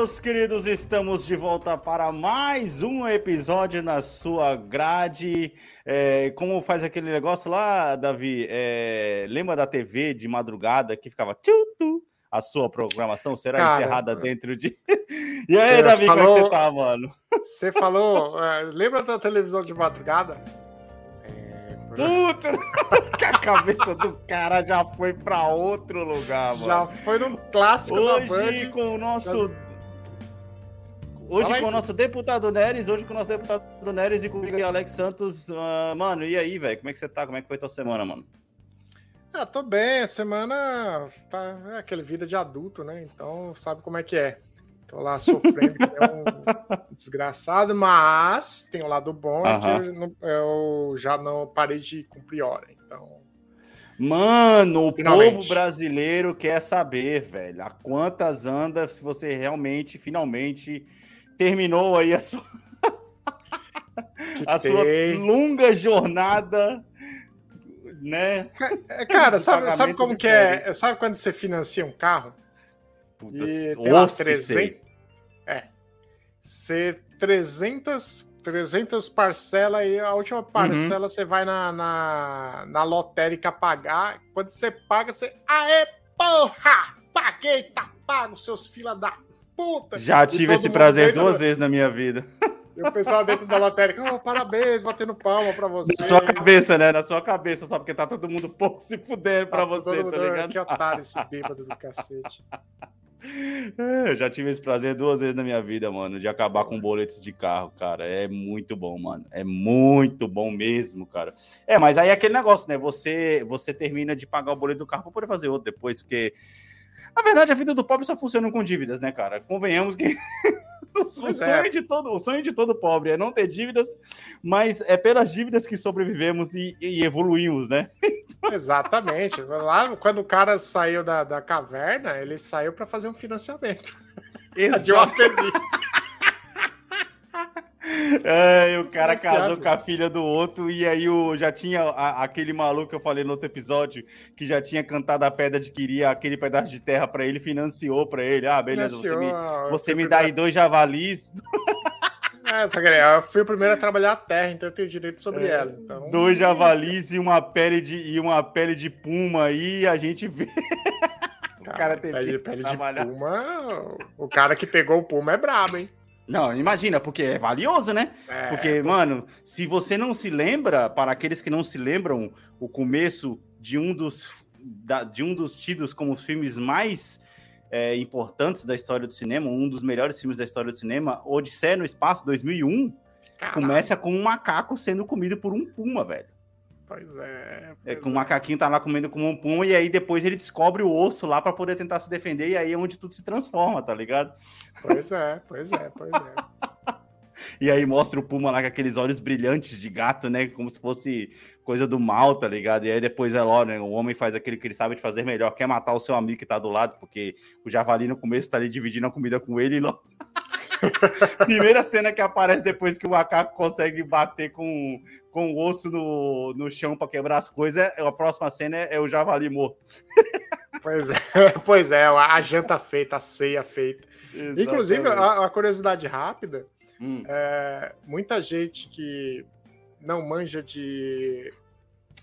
Meus queridos, estamos de volta para mais um episódio na sua grade. É, como faz aquele negócio lá, Davi? É, lembra da TV de madrugada que ficava tchu, tu, a sua programação será Cara, encerrada dentro de. e aí, Você Davi, como é que falou- você tá, mano? Você falou, é, lembra da televisão de madrugada? É, Puta, que a cabeça do cara já foi para outro lugar, mano. já foi no clássico da Hoje Band. com o nosso. Hoje com o nosso deputado Neres, hoje com o nosso deputado Neres e comigo aqui, Alex Santos. Ah, mano, e aí, velho? Como é que você tá? Como é que foi tua semana, mano? Ah, tô bem, a semana tá é aquele vida de adulto, né? Então sabe como é que é. Tô lá sofrendo que é um desgraçado, mas tem um lado bom é Aham. que eu, não- eu já não parei de cumprir hora. Então, Mano, o Finalmente. povo brasileiro quer saber, velho, a quantas anda se você realmente, finalmente, terminou aí a sua, a sua longa jornada, né? É, cara, sabe, sabe como que é? Sabe quando você financia um carro? Puta, E tem lá ô, se 300, sei. é, você 300, 300 parcelas e a Uhum. última parcela você vai na, na, na lotérica pagar. Quando você paga, você. Aê, porra! Paguei, tá pago, seus fila da puta! Já tive esse prazer duas vezes na minha vida. E o pessoal dentro da lotérica, oh, parabéns, batendo palma pra você. Na sua cabeça, né? Na sua cabeça, só porque tá todo mundo pouco se fudendo Tá pra você, mundo, tá ligado? Que otário esse bêbado do cacete. É, Eu já tive esse prazer duas vezes na minha vida, mano, de acabar com boletos de carro, cara. É muito bom, mano. É muito bom mesmo, cara. É, mas aí é aquele negócio, né? Você, você termina de pagar o boleto do carro pra poder fazer outro depois, porque. Na verdade, a vida do pobre só funciona com dívidas, né, cara? Convenhamos que o sonho, é. de todo, o sonho de todo pobre é não ter dívidas, mas é pelas dívidas que sobrevivemos e, e evoluímos, né? Exatamente. Lá, quando o cara saiu da, da caverna, ele saiu pra fazer um financiamento. De uma pezinha. É, o cara casou com a filha do outro, e aí o, já tinha a- aquele maluco que eu falei no outro episódio, que já tinha cantado a pedra de queria aquele pedaço de terra pra ele, financiou pra ele. Ah, beleza, você me, Financiou, você me dá o aí dois javalis, É, só que eu fui o primeiro a trabalhar a terra, então eu tenho direito sobre ela. Então, dois javalis e uma pele de, e uma pele de puma aí, a gente vê. cara, cara teve pele, pele de puma, o cara que pegou o puma é brabo, hein? Não, imagina, porque é valioso, né? É, Porque, mano, se você não se lembra, para aqueles que não se lembram, o começo de um dos, da- de um dos tidos como os filmes mais é, importantes da história do cinema, um dos melhores filmes da história do cinema, Odisseia no Espaço, 2001, caralho, começa com um macaco sendo comido por um puma, velho. Pois é. É, pois que o macaquinho tá lá comendo como um puma, e aí depois ele descobre o osso lá para poder tentar se defender, e aí é onde tudo se transforma, tá ligado? Pois é, pois é, pois é. E aí mostra o Puma lá com aqueles olhos brilhantes de gato, né? Como se fosse coisa do mal, tá ligado? E aí depois é lá, né? O homem faz aquilo que ele sabe de fazer melhor, quer matar o seu amigo que tá do lado, porque o javali no começo tá ali dividindo a comida com ele e não. Primeira cena que aparece depois que o macaco consegue bater com, com o osso no, no chão pra quebrar as coisas, é- a próxima cena é, é o javali morto. Pois é, pois é, a janta feita, a ceia feita. Inclusive, Exatamente. a, a curiosidade rápida, Hum, é, muita gente que não manja de,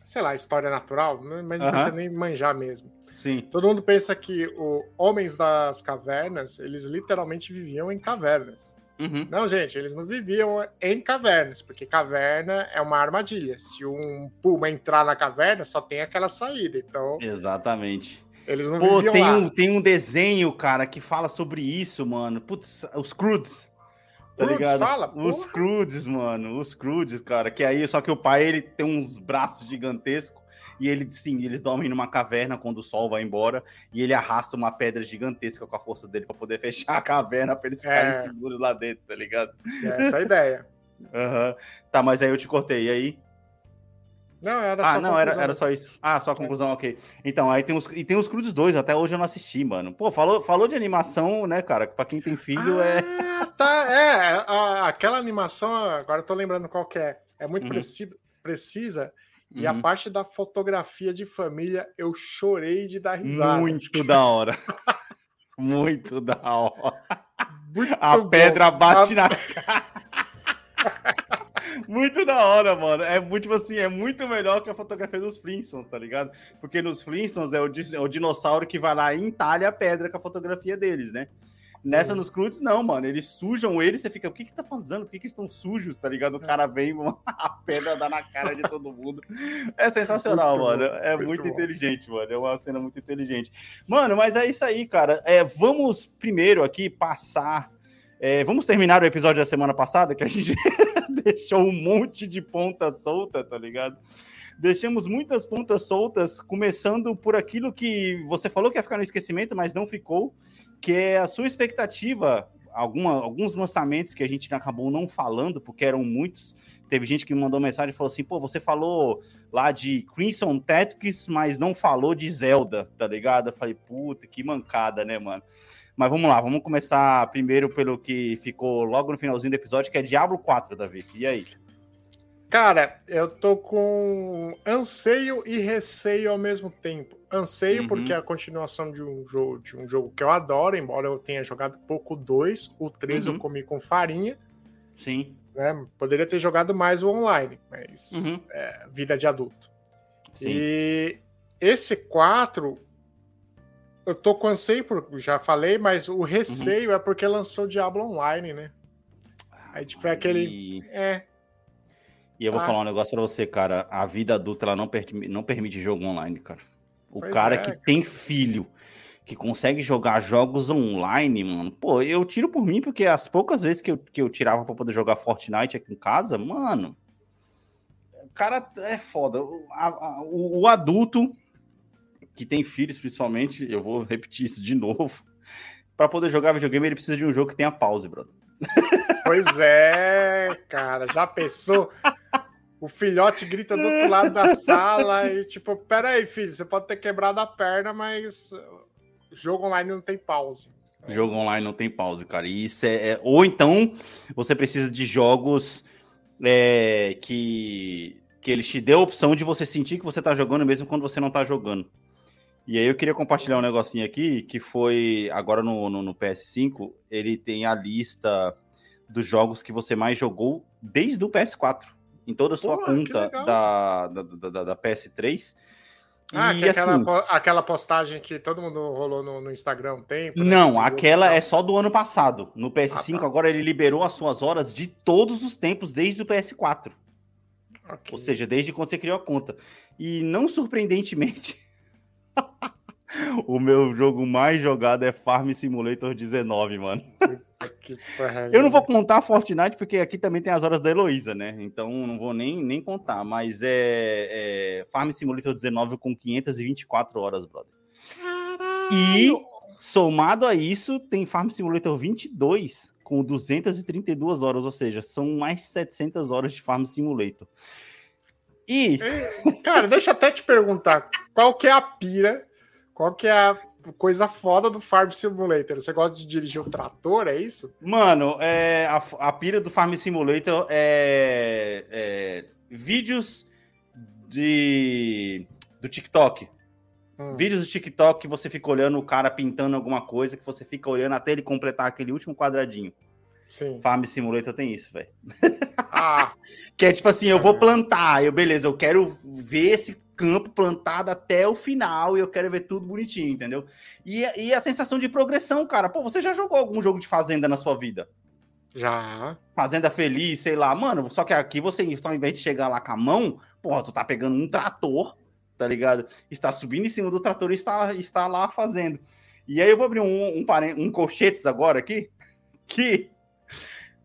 sei lá, história natural, mas não Aham. precisa nem manjar mesmo. Sim. Todo mundo pensa que os homens das cavernas, eles literalmente viviam em cavernas. Uhum. Não, gente, eles não viviam em cavernas, porque caverna é uma armadilha. Se um puma entrar na caverna, só tem aquela saída. Então, Exatamente. eles não Pô, viviam tem lá. um, tem um desenho, cara, que fala sobre isso, mano. Putz, os Crudes. Tá Crudes ligado? fala? Os. Crudes, mano. Os Crudes, cara. Que aí, só que o pai, ele tem uns braços gigantescos. E ele, sim, eles dormem numa caverna quando o sol vai embora, e ele arrasta uma pedra gigantesca com a força dele para poder fechar a caverna para eles ficarem É. seguros lá dentro, tá ligado? É essa a ideia. Aham. Tá, mas aí eu te cortei, e aí? Não, era Ah, só não, era, era só isso. Ah, só a conclusão, ok. Então, aí tem os, e tem os Crudes 2, até hoje eu não assisti, mano. Pô, falou, falou de animação, né, cara? Pra quem tem filho é. Ah, tá. É, a- aquela animação, agora eu tô lembrando qual que é. É muito Uhum. preci- precisa. E a Uhum. parte da fotografia de família, eu chorei de dar risada. Muito da hora. Muito da hora. Muito A bom. pedra bate A- na cara. Muito da hora, mano. É muito, tipo assim, é muito melhor que a fotografia dos Flintstones, tá ligado? Porque nos Flintstones é o, é o dinossauro que vai lá e entalha a pedra com a fotografia deles, né? Nessa, Sim. nos Crudes, não, mano. Eles sujam ele, você fica, o que que tá fazendo? Por que que estão sujos, tá ligado? O cara vem, a pedra dá na cara de todo mundo. É sensacional, Muito mano. bom, É muito muito inteligente, mano. É uma cena muito inteligente. Mano, mas é isso aí, cara. É, vamos primeiro aqui passar. é, vamos terminar o episódio da semana passada, que a gente deixou um monte de ponta solta, tá ligado? Deixamos muitas pontas soltas, começando por aquilo que você falou que ia ficar no esquecimento, mas não ficou, que é a sua expectativa. Alguma, alguns lançamentos que a gente acabou não falando, porque eram muitos. Teve gente que me mandou mensagem e falou assim: pô, você falou lá de Crimson Tactics, mas não falou de Zelda, tá ligado? Eu falei, puta, que mancada, né, mano? Mas vamos lá, vamos começar primeiro pelo que ficou logo no finalzinho do episódio, que é Diablo 4, Davi. E aí? Cara, eu tô com anseio e receio ao mesmo tempo. Anseio Uhum. porque é a continuação de um jogo, de um jogo que eu adoro, embora eu tenha jogado pouco 2, o 3 Uhum. eu comi com farinha, Sim. né? Poderia ter jogado mais o online, mas Uhum. é, vida de adulto. Sim. E esse 4 eu tô com anseio, por, já falei, mas o receio é porque lançou Diablo Online, né? Aí tipo é aquele é, e eu vou Ah. falar um negócio pra você, cara. A vida adulta ela não, permi- não permite jogo online, cara. O Pois cara é, que cara. tem filho, que consegue jogar jogos online, mano. Pô, eu tiro por mim, porque as poucas vezes que eu, que eu tirava pra poder jogar Fortnite aqui em casa, mano. O cara é foda. O, a- o- o adulto que tem filhos, principalmente, eu vou repetir isso de novo. Pra poder jogar videogame, ele precisa de um jogo que tenha pause, brother. Pois é, cara, já pensou? O filhote grita do outro lado da sala e tipo, peraí, filho, você pode ter quebrado a perna, mas uh, jogo online não tem pause. Jogo online não tem pause, cara. E isso é, é- Ou então você precisa de jogos é, que, que eles te dê a opção de você sentir que você tá jogando mesmo quando você não tá jogando. E aí eu queria compartilhar um negocinho aqui, que foi agora no, no, no PS5, ele tem a lista dos jogos que você mais jogou desde o PS4. Em toda a sua Pô, conta da, da, da, da- da PS3. Ah, E, que aquela, assim, aquela postagem que todo mundo rolou no, no Instagram um tempo. né? Não, Que aquela é só do ano passado. No PS5, Ah, tá. agora ele liberou as suas horas de todos os tempos desde o PS4. Ok. Ou seja, desde quando você criou a conta. E não surpreendentemente, o meu jogo mais jogado é Farm Simulator 19, mano. Eu não vou contar Fortnite, porque aqui também tem as horas da Heloísa, né? Então não vou nem, nem contar. Mas é, é Farm Simulator 19 com 524 horas, brother. E somado a isso, tem Farm Simulator 22 com 232 horas, ou seja, são mais de 700 horas de Farm Simulator. E Cara, deixa eu até te perguntar, qual que é a pira, qual que é a coisa foda do Farm Simulator? Você gosta de dirigir um trator, é isso? Mano, é, a, a pira do Farm Simulator é, é vídeos de, do TikTok. Hum. Vídeos do TikTok que você fica olhando o cara pintando alguma coisa, que você fica olhando até ele completar aquele último quadradinho. Sim. Farm Simulator tem isso, velho. Ah, Que é tipo assim, eu vou plantar, eu beleza, eu quero ver esse campo plantado até o final e eu quero ver tudo bonitinho, entendeu? E, e a sensação de progressão, cara. Pô, você já jogou algum jogo de fazenda na sua vida? já. Fazenda Feliz, sei lá, mano. Só que aqui você, só ao invés de chegar lá com a mão, porra, tu tá pegando um trator, tá ligado? Está subindo em cima do trator e está, está lá fazendo. E aí eu vou abrir um, um, um colchetes agora aqui, que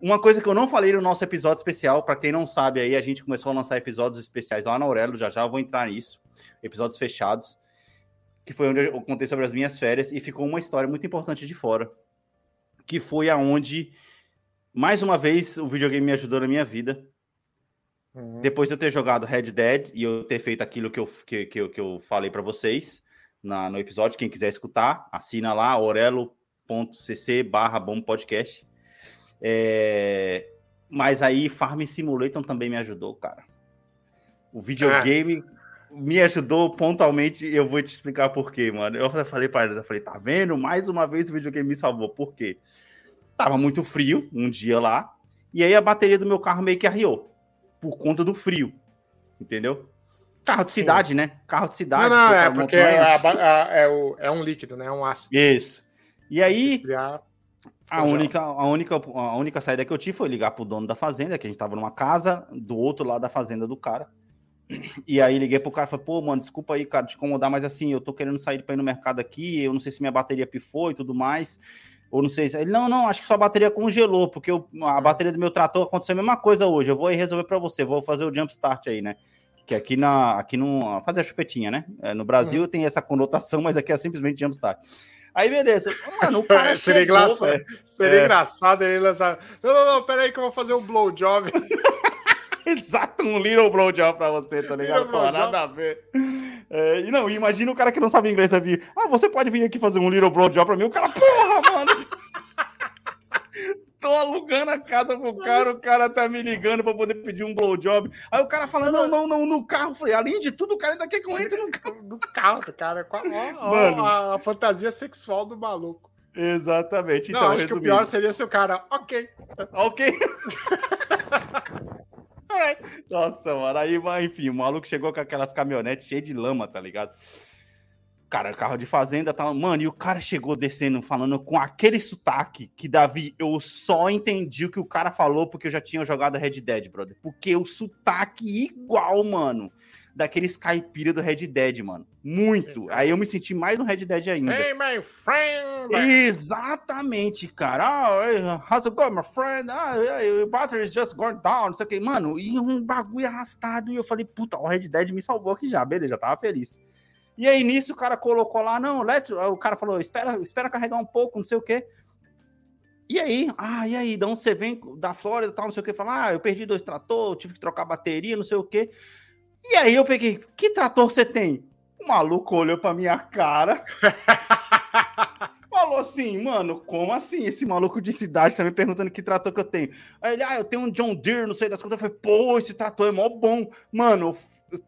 Uma coisa que eu não falei no nosso episódio especial, para quem não sabe aí, a gente começou a lançar episódios especiais lá na Aurelo, já já eu vou entrar nisso, episódios fechados, que foi onde eu contei sobre as minhas férias e ficou uma história muito importante de fora, que foi aonde mais uma vez o videogame me ajudou na minha vida. Uhum. Depois de eu ter jogado Red Dead e eu ter feito aquilo que eu, que, que, que eu falei para vocês na, no episódio, quem quiser escutar, assina lá, orelo.cc barra bom podcast. É... Mas aí Farm Simulator também me ajudou, cara. O videogame ah. me ajudou pontualmente eu vou te explicar por quê, mano. Eu falei para eles, eu falei, tá vendo? Mais uma vez o videogame me salvou. Por quê? Tava muito frio um dia lá, e aí a bateria do meu carro meio que arriou, por conta do frio, entendeu? Carro de Sim. cidade, né? Carro de cidade. Não, não, é porque é, a, a, é, o, é um líquido, né? É um ácido. Isso. E aí, a única, a, única, a única saída que eu tive foi ligar pro dono da fazenda, que a gente tava numa casa do outro lado da fazenda do cara. E aí liguei pro cara e falei, pô, mano, desculpa aí, cara, te incomodar, mas assim, eu tô querendo sair pra ir no mercado aqui, eu não sei se minha bateria pifou e tudo mais. Ou não sei se. Ele, não, não, acho que sua bateria congelou, porque eu, a bateria do meu trator aconteceu a mesma coisa hoje. Eu vou aí resolver para você, vou fazer o jump start aí, né? Que aqui na. Aqui no. Fazer a chupetinha, né? É, no Brasil uhum. tem essa conotação, mas aqui é simplesmente jump start. Aí, beleza. Mano, o cara Seria chegou, engraçado. Seria é. engraçado ele lançar. Não, não, não, peraí que eu vou fazer um blowjob. Exato, um little blowjob pra você, tá ligado? Pô, nada a ver. É, e não, imagina o cara que não sabe inglês, vir. Ah, você pode vir aqui fazer um little blowjob pra mim? O cara, porra, mano! Tô alugando a casa pro cara, o cara tá me ligando pra poder pedir um blowjob. Aí o cara fala, não, não, não, no carro. Eu falei, além de tudo, o cara ainda quer que eu entre no carro. No carro, cara. Mano. A, a fantasia sexual do maluco. Exatamente. Não, então, acho resumindo. que o pior seria se o cara, ok. Ok. Nossa, mano. Aí, enfim, o maluco chegou com aquelas caminhonetes cheias de lama, tá ligado? Cara, carro de fazenda, tá. Mano, e o cara chegou descendo, falando com aquele sotaque que, Davi, eu só entendi o que o cara falou porque eu já tinha jogado Red Dead, brother. Porque o sotaque igual, mano daqueles caipira do Red Dead, mano. Muito. Aí eu me senti mais no Red Dead ainda. Hey, my friend! Exatamente, cara. Oh, how's it going, my friend? Ah, your battery is just going down. Não sei o que. Mano, e um bagulho arrastado. E eu falei, puta, o Red Dead me salvou aqui já. Beleza, já tava feliz. E aí, nisso, o cara colocou lá, não, let's... o cara falou, espera, espera carregar um pouco, não sei o quê. E aí, ah, e aí, de onde você vem da Flórida tal, não sei o que, falar, ah, eu perdi dois trator, tive que trocar bateria, não sei o que. E aí eu peguei, que trator você tem? O maluco olhou pra minha cara. falou assim, mano, como assim? Esse maluco de cidade tá me perguntando que trator que eu tenho. Aí ele, ah, eu tenho um John Deere, não sei das contas. Eu falei, pô, esse trator é mó bom. Mano,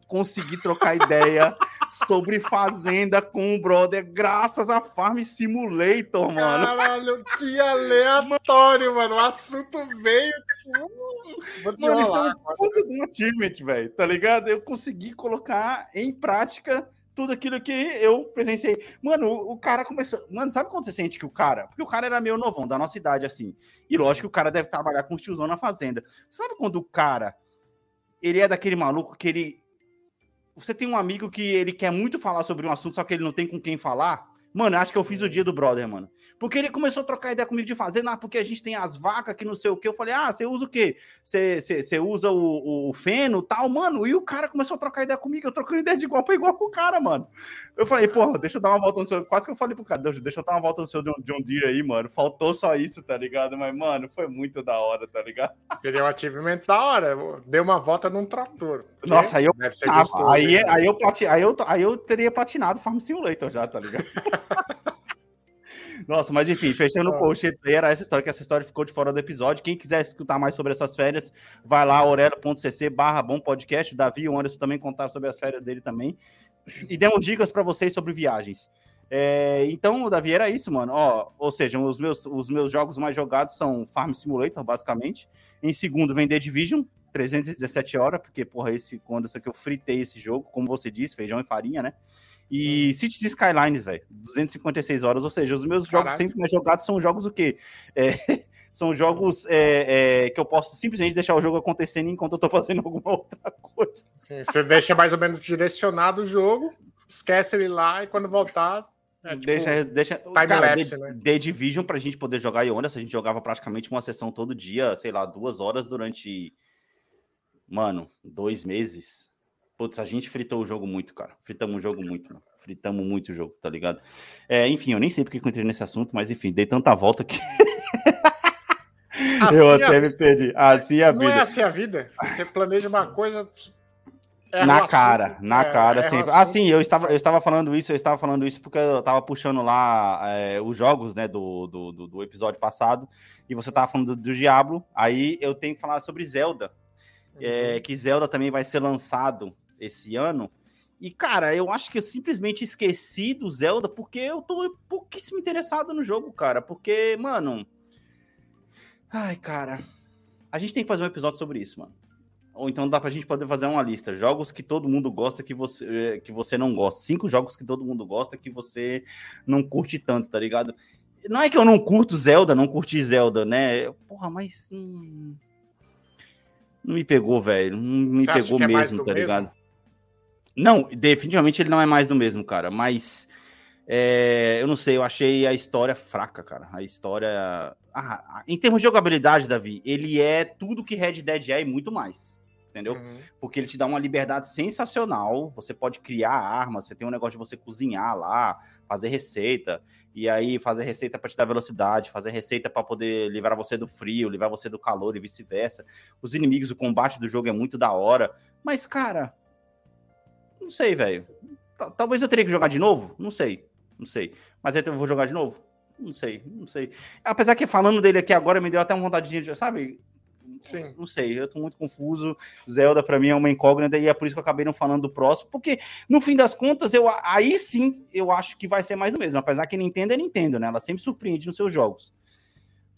consegui trocar ideia sobre fazenda com o brother, graças a Farm Simulator, mano. Caralho, que aleatório, mano. O assunto veio. Mano, isso é um puta de um achievement, velho. Tá ligado? Eu consegui colocar em prática tudo aquilo que eu presenciei. Mano, o, cara começou. Mano, sabe quando você sente que o cara. Porque o cara era meio novão, da nossa idade, assim. E lógico que o cara deve trabalhar com o tiozão na fazenda. Sabe quando o cara. Ele é daquele maluco que ele você tem um amigo que ele quer muito falar sobre um assunto, só que ele não tem com quem falar. Mano, acho que eu fiz o dia do brother, mano. Porque ele começou a trocar ideia comigo de fazer, ah, porque a gente tem as vacas que não sei o que. Eu falei, ah, você usa o quê? Você, você, você usa o, o feno tal, mano. E o cara começou a trocar ideia comigo, eu trocando ideia de igual para igual com o cara, mano. Eu falei, porra, deixa eu dar uma volta no seu. Quase que eu falei pro cara, deixa eu dar uma volta no seu John Deere aí, mano. Faltou só isso, tá ligado? Mas, mano, foi muito da hora, tá ligado? Seria um achievement da hora. Deu uma volta num trator. Nossa, aí eu. Ah, aí, aí, eu aí, eu, aí eu teria patinado Farm Simulator já, tá ligado? Nossa, mas enfim, fechando o post aí, era essa história, que essa história ficou de fora do episódio. Quem quiser escutar mais sobre essas férias, vai lá, aurelo.cc barra bom podcast. O Davi e o Anderson também contaram sobre as férias dele também. E demos dicas para vocês sobre viagens. É, então, Davi, era isso, mano. Ó, ou seja, os meus, os meus jogos mais jogados são Farm Simulator, basicamente. Em segundo, vem The Division, 317 horas, porque, porra, esse, quando isso aqui eu fritei esse jogo, como você disse, feijão e farinha, né? E Cities Skylines, velho, 256 horas, ou seja, os meus Caraca. jogos sempre mais jogados são jogos o quê? É, são jogos é, é, que eu posso simplesmente deixar o jogo acontecendo enquanto eu tô fazendo alguma outra coisa. Você deixa mais ou menos direcionado o jogo, esquece ele lá e quando voltar, É, tipo, deixa, deixa. time Cara, lapse, The, né? The Division pra gente poder jogar Ionas, a gente jogava praticamente uma sessão todo dia, sei lá, duas horas durante. Mano, dois meses. Putz, a gente fritou o jogo muito, cara. Fritamos o jogo muito, mano. Fritamos muito o jogo, tá ligado? É, enfim, eu nem sei porque que eu entrei nesse assunto, mas enfim, dei tanta volta que Assim eu a- até me perdi. Assim é a Não é vida. assim a vida. Você planeja uma coisa. na assunto, cara, na é, cara, sempre. assunto. Ah, sim, eu estava, eu estava falando isso, eu estava falando isso porque eu estava puxando lá é, os jogos, né, do, do, do- episódio passado, e você estava falando do, do Diablo, aí eu tenho que falar sobre Zelda, é, que Zelda também vai ser lançado esse ano, e, cara, eu acho que eu simplesmente esqueci do Zelda porque eu tô pouquíssimo interessado no jogo, cara, porque, mano... Ai, cara, a gente tem que fazer um episódio sobre isso, mano. Ou então dá pra gente poder fazer uma lista. Jogos que todo mundo gosta que você, que você não gosta. Cinco jogos que todo mundo gosta que você não curte tanto, tá ligado? Não é que eu não curto Zelda, não curti Zelda, né? Porra, mas. hum, não me pegou, velho. Não me Você pegou é mesmo, do tá mesmo? ligado? Não, definitivamente ele não é mais do mesmo, cara. Mas. é, eu não sei, eu achei a história fraca, cara. A história. Ah, em termos de jogabilidade, Davi, ele é tudo que Red Dead é e muito mais. Entendeu? Uhum. porque ele te dá uma liberdade sensacional. Você pode criar armas, você tem um negócio de você cozinhar lá, fazer receita, e aí fazer receita para te dar velocidade, fazer receita para poder livrar você do frio, livrar você do calor e vice-versa. Os inimigos, o combate do jogo é muito da hora, mas cara, não sei, velho. Ta- Talvez eu teria que jogar de novo, não sei, não sei. Mas aí eu vou jogar de novo. Não sei, não sei. Apesar que falando dele aqui agora me deu até uma vontade de, sabe? Sim. Não sei, eu tô muito confuso. Zelda pra mim é uma incógnita e é por isso que eu acabei não falando do próximo, porque no fim das contas, eu aí sim eu acho que vai ser mais do mesmo. Apesar que Nintendo é Nintendo, né? Ela sempre surpreende nos seus jogos.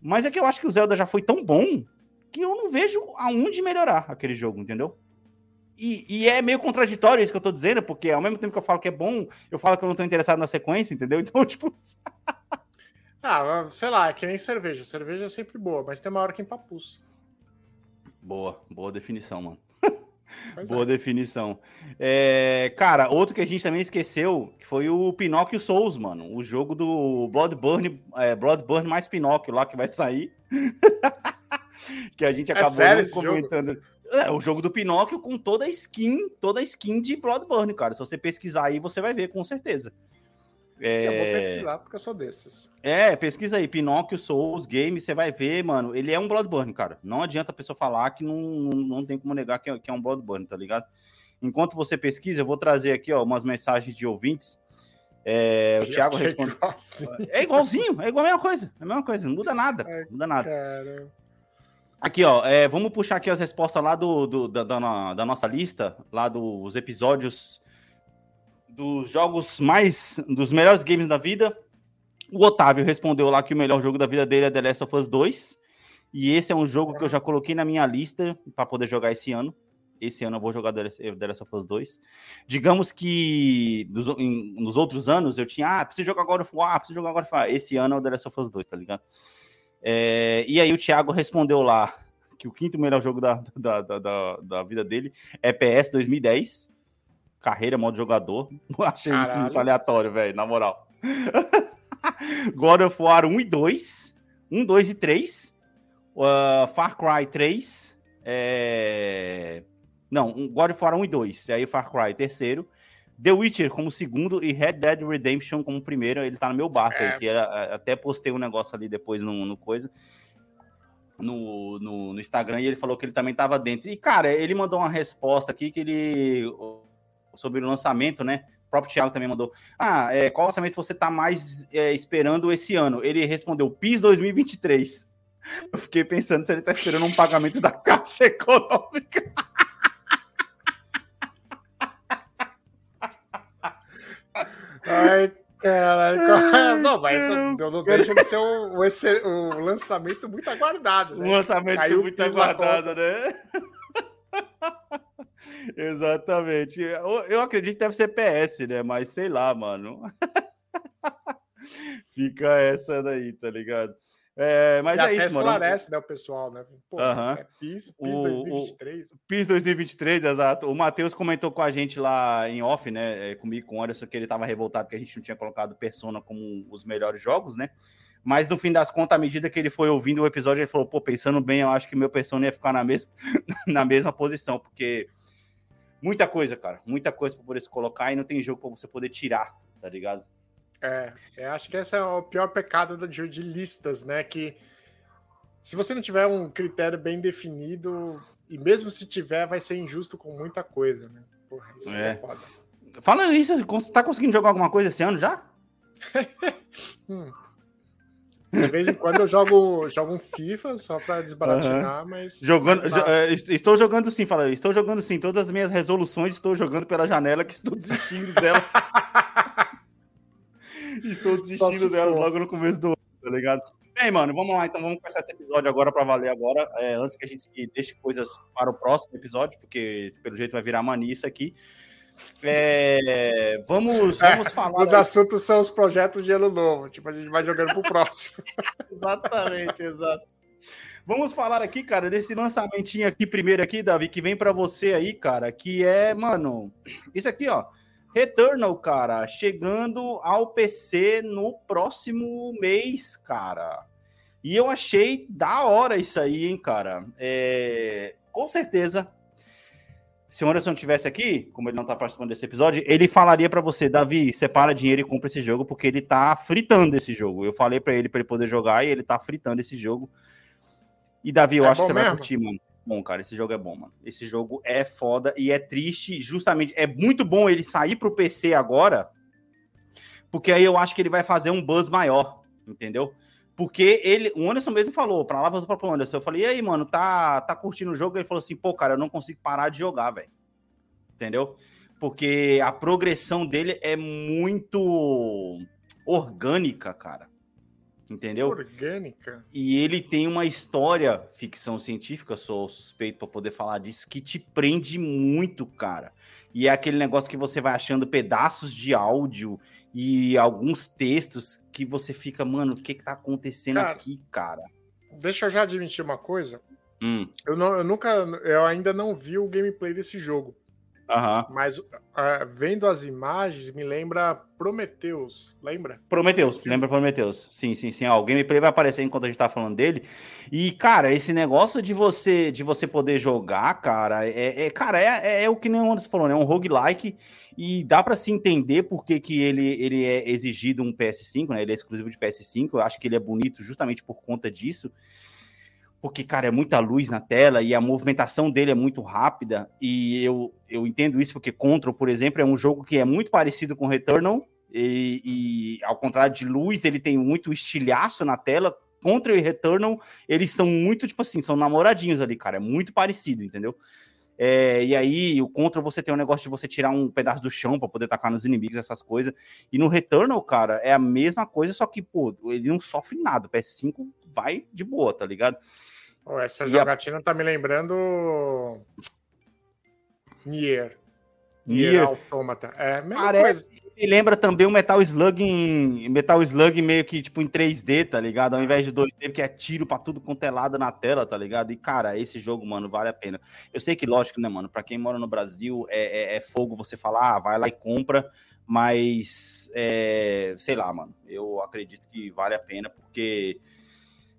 Mas é que eu acho que o Zelda já foi tão bom que eu não vejo aonde melhorar aquele jogo, entendeu? E, e é meio contraditório isso que eu tô dizendo, porque ao mesmo tempo que eu falo que é bom, eu falo que eu não tô interessado na sequência, entendeu? Então, tipo, Ah, sei lá, é que nem cerveja. Cerveja é sempre boa, mas tem uma hora que empapuça. boa, boa definição, mano. Pois Boa é. definição. É, cara, outro que a gente também esqueceu, que foi o Pinóquio Souls, mano. O jogo do Bloodburn, é, Bloodburn mais Pinóquio lá que vai sair. que a gente acabou sério não esse jogo? É, o jogo do Pinóquio com toda a skin, toda a skin de Bloodburn, cara. Se você pesquisar aí, você vai ver, com certeza. Eu vou É, pesquisar porque eu sou desses. é, pesquisa aí, Pinóquio Souls Game, você vai ver, mano. Ele é um Bloodborne, cara. Não adianta a pessoa falar que não, não, tem como negar que é, que é um Bloodborne, tá ligado? Enquanto você pesquisa, eu vou trazer aqui, ó, umas mensagens de ouvintes. É, o Thiago é responde. É igualzinho, é igual a mesma coisa. É a mesma coisa, não muda nada. Ai, muda nada. Cara. Aqui, ó, é, vamos puxar aqui as respostas lá do, do- da, da da nossa lista, lá dos episódios dos jogos mais. dos melhores games da vida. O Otávio respondeu lá que o melhor jogo da vida dele é The Last of Us 2. E esse é um jogo que eu já coloquei na minha lista para poder jogar esse ano. Esse ano eu vou jogar The Last Last of Us 2. Digamos que dos- em- nos outros anos eu tinha, ah, preciso jogar agora of War, ah, preciso jogar agora of War. Esse ano é o The Last of Us 2, tá ligado? É, e aí o Thiago respondeu lá que o quinto melhor jogo da, da, da, da, da vida dele é PS 2010. Carreira, modo jogador. Achei isso Caralho. muito aleatório, velho, na moral. God of War 1 e 2. 1, 2 e 3. Uh, Far Cry 3. É... Não, God of War 1 e 2. E aí Far Cry terceiro. The Witcher como segundo e Red Dead Redemption como primeiro. Ele tá no meu barco É. que era- até postei um negócio ali depois no, no coisa. No, no, no Instagram e ele falou que ele também tava dentro. E, cara, ele mandou uma resposta aqui que ele. Sobre o lançamento, né? O próprio Thiago também mandou. Ah, é, qual lançamento você tá mais é, esperando esse ano? Ele respondeu PIS 2023. Eu fiquei pensando se ele tá esperando um pagamento da Caixa Econômica. Ai, caralho. qual- Não, mas não, não deixa de ser um, um um lançamento muito aguardado, Um né? lançamento Caiu muito aguardado, né? Exatamente. Eu, eu acredito que deve ser PS, né? Mas sei lá, mano. Fica essa daí, tá ligado? É, mas e é até isso, mano. esclarece, né, o pessoal, né? Pô, é PIS, PIS O- 2023. PIS 2023, exato. O Matheus comentou com a gente lá em off, né? é, Comigo, com o Anderson, que ele tava revoltado que a gente não tinha colocado Persona como os melhores jogos, né? Mas no fim das contas, à medida que ele foi ouvindo o episódio, ele falou: pô, pensando bem, eu acho que meu Persona ia ficar na, mes na mesma posição, porque muita coisa, cara, muita coisa pra poder se colocar e não tem jogo pra você poder tirar, tá ligado? É, eu acho que esse é o pior pecado de, de listas, né? Que se você não tiver um critério bem definido, e mesmo se tiver, vai ser injusto com muita coisa, né? Porra, isso é, É. foda. Falando nisso, tá conseguindo jogar alguma coisa esse ano já? Hum. De vez em quando eu jogo, jogo um FIFA só pra desbaratinar, mas. Jogando, mas jo- é, est- estou jogando sim, fala. Estou jogando sim. Todas as minhas resoluções estou jogando pela janela que estou desistindo dela. estou desistindo delas for. logo no começo do ano, tá ligado? Bem, mano, vamos lá, então vamos começar esse episódio agora para valer agora, é, antes que a gente deixe coisas para o próximo episódio, porque pelo jeito vai virar mania isso aqui. É, vamos, vamos falar. Os assuntos são os projetos de ano novo. Tipo, a gente vai jogando pro próximo. Exatamente, exato. Vamos falar aqui, cara, desse lançamentinho aqui primeiro aqui, Davi, que vem pra você aí, cara, que é, mano, isso aqui, ó, Returnal, cara, chegando ao PC no próximo mês, cara. E eu achei da hora isso aí, hein, cara. É, com certeza, se o Anderson tivesse aqui, como ele não tá participando desse episódio, ele falaria pra você, Davi, separa dinheiro e compra esse jogo, porque ele tá fritando esse jogo. Eu falei pra ele pra ele poder jogar e ele tá fritando esse jogo. E Davi, eu É acho que você vai mesmo? curtir, mano. Bom, cara, esse jogo é bom, mano. Esse jogo é foda e é triste, justamente. É muito bom ele sair pro PC agora, porque aí eu acho que ele vai fazer um buzz maior, entendeu? Porque ele, o Anderson mesmo falou, pra lá vou pro Anderson. Eu falei, e aí, mano, tá, tá curtindo o jogo? Ele falou assim, pô, cara, eu não consigo parar de jogar, velho. Entendeu? Porque a progressão dele é muito orgânica, cara. Entendeu? Orgânica. E ele tem uma história, ficção científica, sou suspeito para poder falar disso, que te prende muito, cara. E é aquele negócio que você vai achando pedaços de áudio e alguns textos que você fica, mano, o que que tá acontecendo Cara. aqui, cara? Deixa eu já admitir uma coisa. Hum, Eu, não, eu nunca. Eu ainda não vi o gameplay desse jogo. Aham. Mas ah, vendo as imagens, me lembra Prometheus. Lembra? Prometheus, lembra Prometheus? Sim, sim, sim. Ó, o gameplay vai aparecer enquanto a gente tá falando dele. E, cara, esse negócio de você de você poder jogar, cara, é, é- cara, é, é o que nem o Anderson falou, né? É um roguelike e dá pra se entender por que, que ele, ele é exigido um PS5, né? Ele é exclusivo de PS5. Eu acho que ele é bonito justamente por conta disso. Porque, cara, é muita luz na tela e a movimentação dele é muito rápida. E eu, eu entendo isso porque Control, por exemplo, é um jogo que é muito parecido com Returnal. E, e, ao contrário de luz, ele tem muito estilhaço na tela. Contra e Returnal, eles estão muito, tipo assim, são namoradinhos ali, cara. É muito parecido, entendeu? É, e aí, o Contra você tem um negócio de você tirar um pedaço do chão para poder tacar nos inimigos, essas coisas. E no Returnal, cara, é a mesma coisa, só que, pô, ele não sofre nada. O PS5 vai de boa, tá ligado? Oh, essa E a- jogatina tá me lembrando. Nier. Nier, Nier. Automata. É, a mesma Parece- coisa. Me lembra também o Metal Slug em Metal Slug meio que tipo em 3D, tá ligado? Ao invés de 2D, porque é tiro pra tudo quanto é lado na tela, tá ligado? E cara, esse jogo, mano, vale a pena. Eu sei que, lógico, né, mano, pra quem mora no Brasil é, é- é fogo você falar, ah, vai lá e compra, mas é, sei lá, mano, eu acredito que vale a pena porque